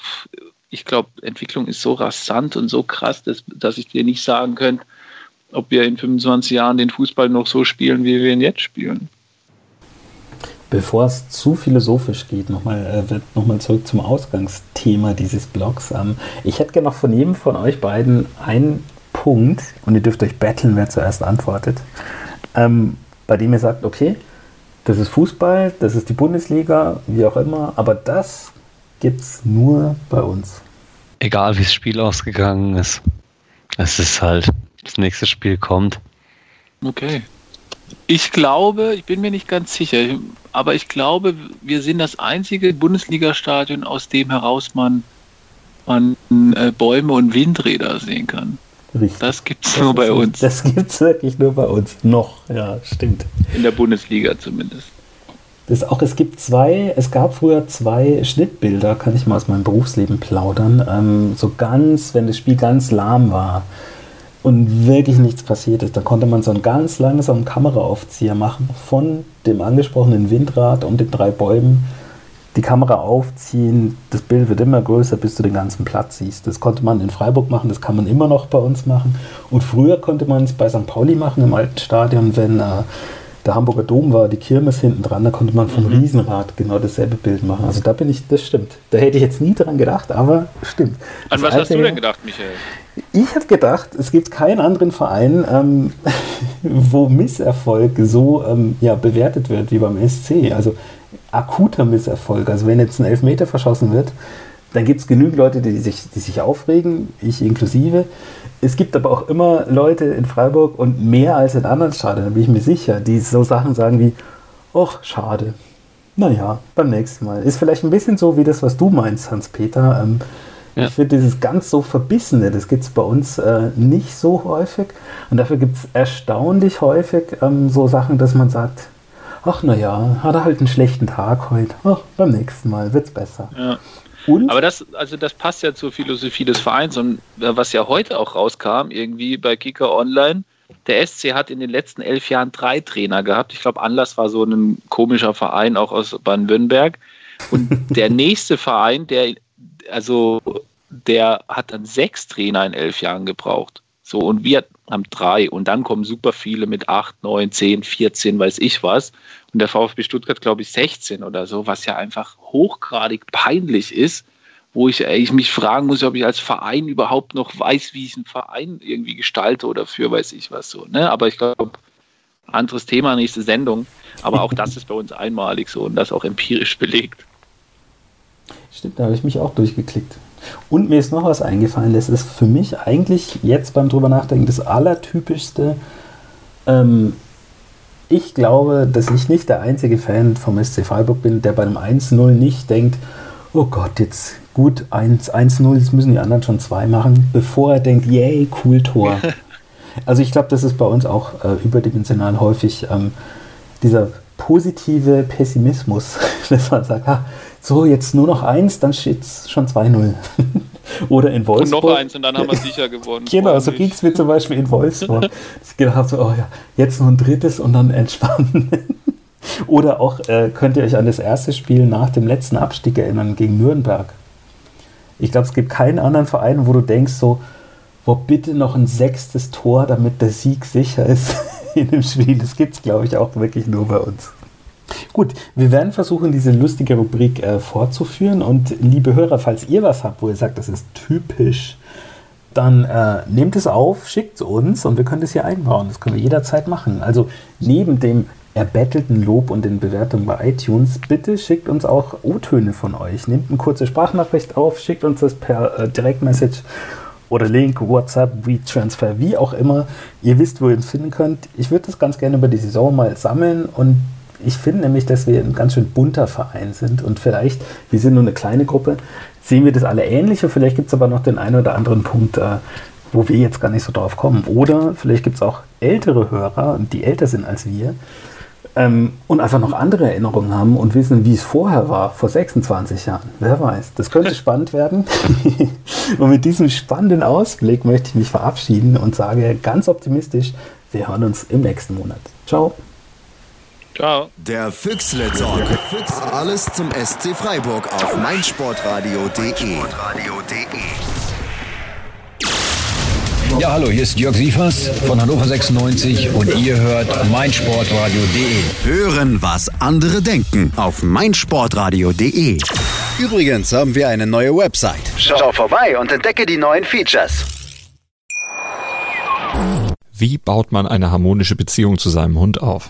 ich glaube, Entwicklung ist so rasant und so krass, dass, dass ich dir nicht sagen könnte, ob wir in 25 Jahren den Fußball noch so spielen, wie wir ihn jetzt spielen. Bevor es zu philosophisch geht, nochmal äh, noch zurück zum Ausgangsthema dieses Blogs. Ähm, ich hätte gerne noch von jedem von euch beiden einen Punkt, und ihr dürft euch betteln, wer zuerst antwortet, ähm, bei dem ihr sagt, okay, das ist Fußball, das ist die Bundesliga, wie auch immer, aber das gibt es nur bei uns. Egal wie das Spiel ausgegangen ist. Es ist halt, das nächste Spiel kommt. Okay. Ich glaube, ich bin mir nicht ganz sicher, aber ich glaube, wir sind das einzige Bundesliga-Stadion, aus dem heraus man, man äh, Bäume und Windräder sehen kann. Richtig. Das gibt es nur bei uns. Das gibt es wirklich nur bei uns. Noch, ja, stimmt. In der Bundesliga zumindest. Das auch, es gibt zwei, es gab früher zwei Schnittbilder, kann ich mal aus meinem Berufsleben plaudern. Ähm, so ganz, wenn das Spiel ganz lahm war und wirklich nichts passiert ist, dann konnte man so einen ganz langsamen Kameraaufzieher machen von dem angesprochenen Windrad und den drei Bäumen. Die Kamera aufziehen, das Bild wird immer größer, bis du den ganzen Platz siehst. Das konnte man in Freiburg machen, das kann man immer noch bei uns machen. Und früher konnte man es bei St. Pauli machen, im alten Stadion, wenn äh, der Hamburger Dom war, die Kirmes hinten dran, da konnte man vom mhm. Riesenrad genau dasselbe Bild machen. Also da bin ich, das stimmt. Da hätte ich jetzt nie dran gedacht, aber stimmt. An das was hast du denn gedacht, Michael? Ich habe gedacht, es gibt keinen anderen Verein, ähm, wo Misserfolg so ähm, ja, bewertet wird wie beim SC. Also akuter Misserfolg. Also wenn jetzt ein Elfmeter verschossen wird, dann gibt es genügend Leute, die sich, die sich aufregen, ich inklusive. Es gibt aber auch immer Leute in Freiburg und mehr als in anderen Stadien, da bin ich mir sicher, die so Sachen sagen wie, ach, schade. Naja, beim nächsten Mal. Ist vielleicht ein bisschen so wie das, was du meinst, Hans-Peter. Ähm, ja. Ich finde dieses ganz so Verbissene, das gibt es bei uns äh, nicht so häufig. Und dafür gibt es erstaunlich häufig ähm, so Sachen, dass man sagt, ach naja, hat er halt einen schlechten Tag heute. Ach, beim nächsten Mal wird es besser. Ja. Und? Aber das, also das passt ja zur Philosophie des Vereins und äh, was ja heute auch rauskam, irgendwie bei Kicker Online, der SC hat in den letzten elf Jahren drei Trainer gehabt. Ich glaube, Anlass war so ein komischer Verein auch aus Baden-Württemberg. Und der nächste Verein, der, also, der hat dann sechs Trainer in elf Jahren gebraucht. So, und wir haben drei. Und dann kommen super viele mit acht, neun, zehn, 14, weiß ich was. Und der VfB Stuttgart, glaube ich, 16 oder so, was ja einfach hochgradig peinlich ist, wo ich, ich mich fragen muss, ob ich als Verein überhaupt noch weiß, wie ich einen Verein irgendwie gestalte oder für weiß ich was so. Ne? Aber ich glaube, anderes Thema, nächste Sendung. Aber auch das ist bei uns einmalig so und das auch empirisch belegt. Stimmt, da habe ich mich auch durchgeklickt. Und mir ist noch was eingefallen, das ist für mich eigentlich jetzt beim drüber nachdenken das allertypischste. Ähm, ich glaube, dass ich nicht der einzige Fan vom SC Freiburg bin, der bei einem 1-0 nicht denkt, oh Gott, jetzt gut, 1-0, jetzt müssen die anderen schon zwei machen, bevor er denkt, yay, cool Tor. also ich glaube, das ist bei uns auch äh, überdimensional häufig ähm, dieser positive Pessimismus, dass man sagt, ah, so, jetzt nur noch eins, dann steht es schon 2-0. Oder in Wolfsburg. Und noch eins und dann haben wir sicher gewonnen. genau, so ging es mir zum Beispiel in Wolfsburg. ich gedacht so, oh ja, jetzt noch ein drittes und dann entspannen. Oder auch, äh, könnt ihr euch an das erste Spiel nach dem letzten Abstieg erinnern gegen Nürnberg? Ich glaube, es gibt keinen anderen Verein, wo du denkst so, wo bitte noch ein sechstes Tor, damit der Sieg sicher ist in dem Spiel. Das gibt es, glaube ich, auch wirklich nur bei uns. Gut, wir werden versuchen, diese lustige Rubrik äh, fortzuführen. Und liebe Hörer, falls ihr was habt, wo ihr sagt, das ist typisch, dann äh, nehmt es auf, schickt es uns und wir können das hier einbauen. Das können wir jederzeit machen. Also neben dem erbettelten Lob und den Bewertungen bei iTunes, bitte schickt uns auch O-Töne von euch. Nehmt eine kurze Sprachnachricht auf, schickt uns das per äh, Direktmessage oder Link, WhatsApp, WeTransfer, wie auch immer. Ihr wisst, wo ihr uns finden könnt. Ich würde das ganz gerne über die Saison mal sammeln und ich finde nämlich, dass wir ein ganz schön bunter Verein sind und vielleicht, wir sind nur eine kleine Gruppe, sehen wir das alle ähnlich und vielleicht gibt es aber noch den einen oder anderen Punkt, äh, wo wir jetzt gar nicht so drauf kommen. Oder vielleicht gibt es auch ältere Hörer, die älter sind als wir ähm, und einfach noch andere Erinnerungen haben und wissen, wie es vorher war, vor 26 Jahren. Wer weiß. Das könnte spannend werden. und mit diesem spannenden Ausblick möchte ich mich verabschieden und sage ganz optimistisch, wir hören uns im nächsten Monat. Ciao. Ciao. Der Füchsle Talk. Alles zum SC Freiburg auf meinsportradio.de. Ja, hallo, hier ist Jörg Sievers von Hannover 96 und ihr hört meinsportradio.de. Hören, was andere denken auf meinsportradio.de. Übrigens haben wir eine neue Website. Schau vorbei und entdecke die neuen Features. Wie baut man eine harmonische Beziehung zu seinem Hund auf?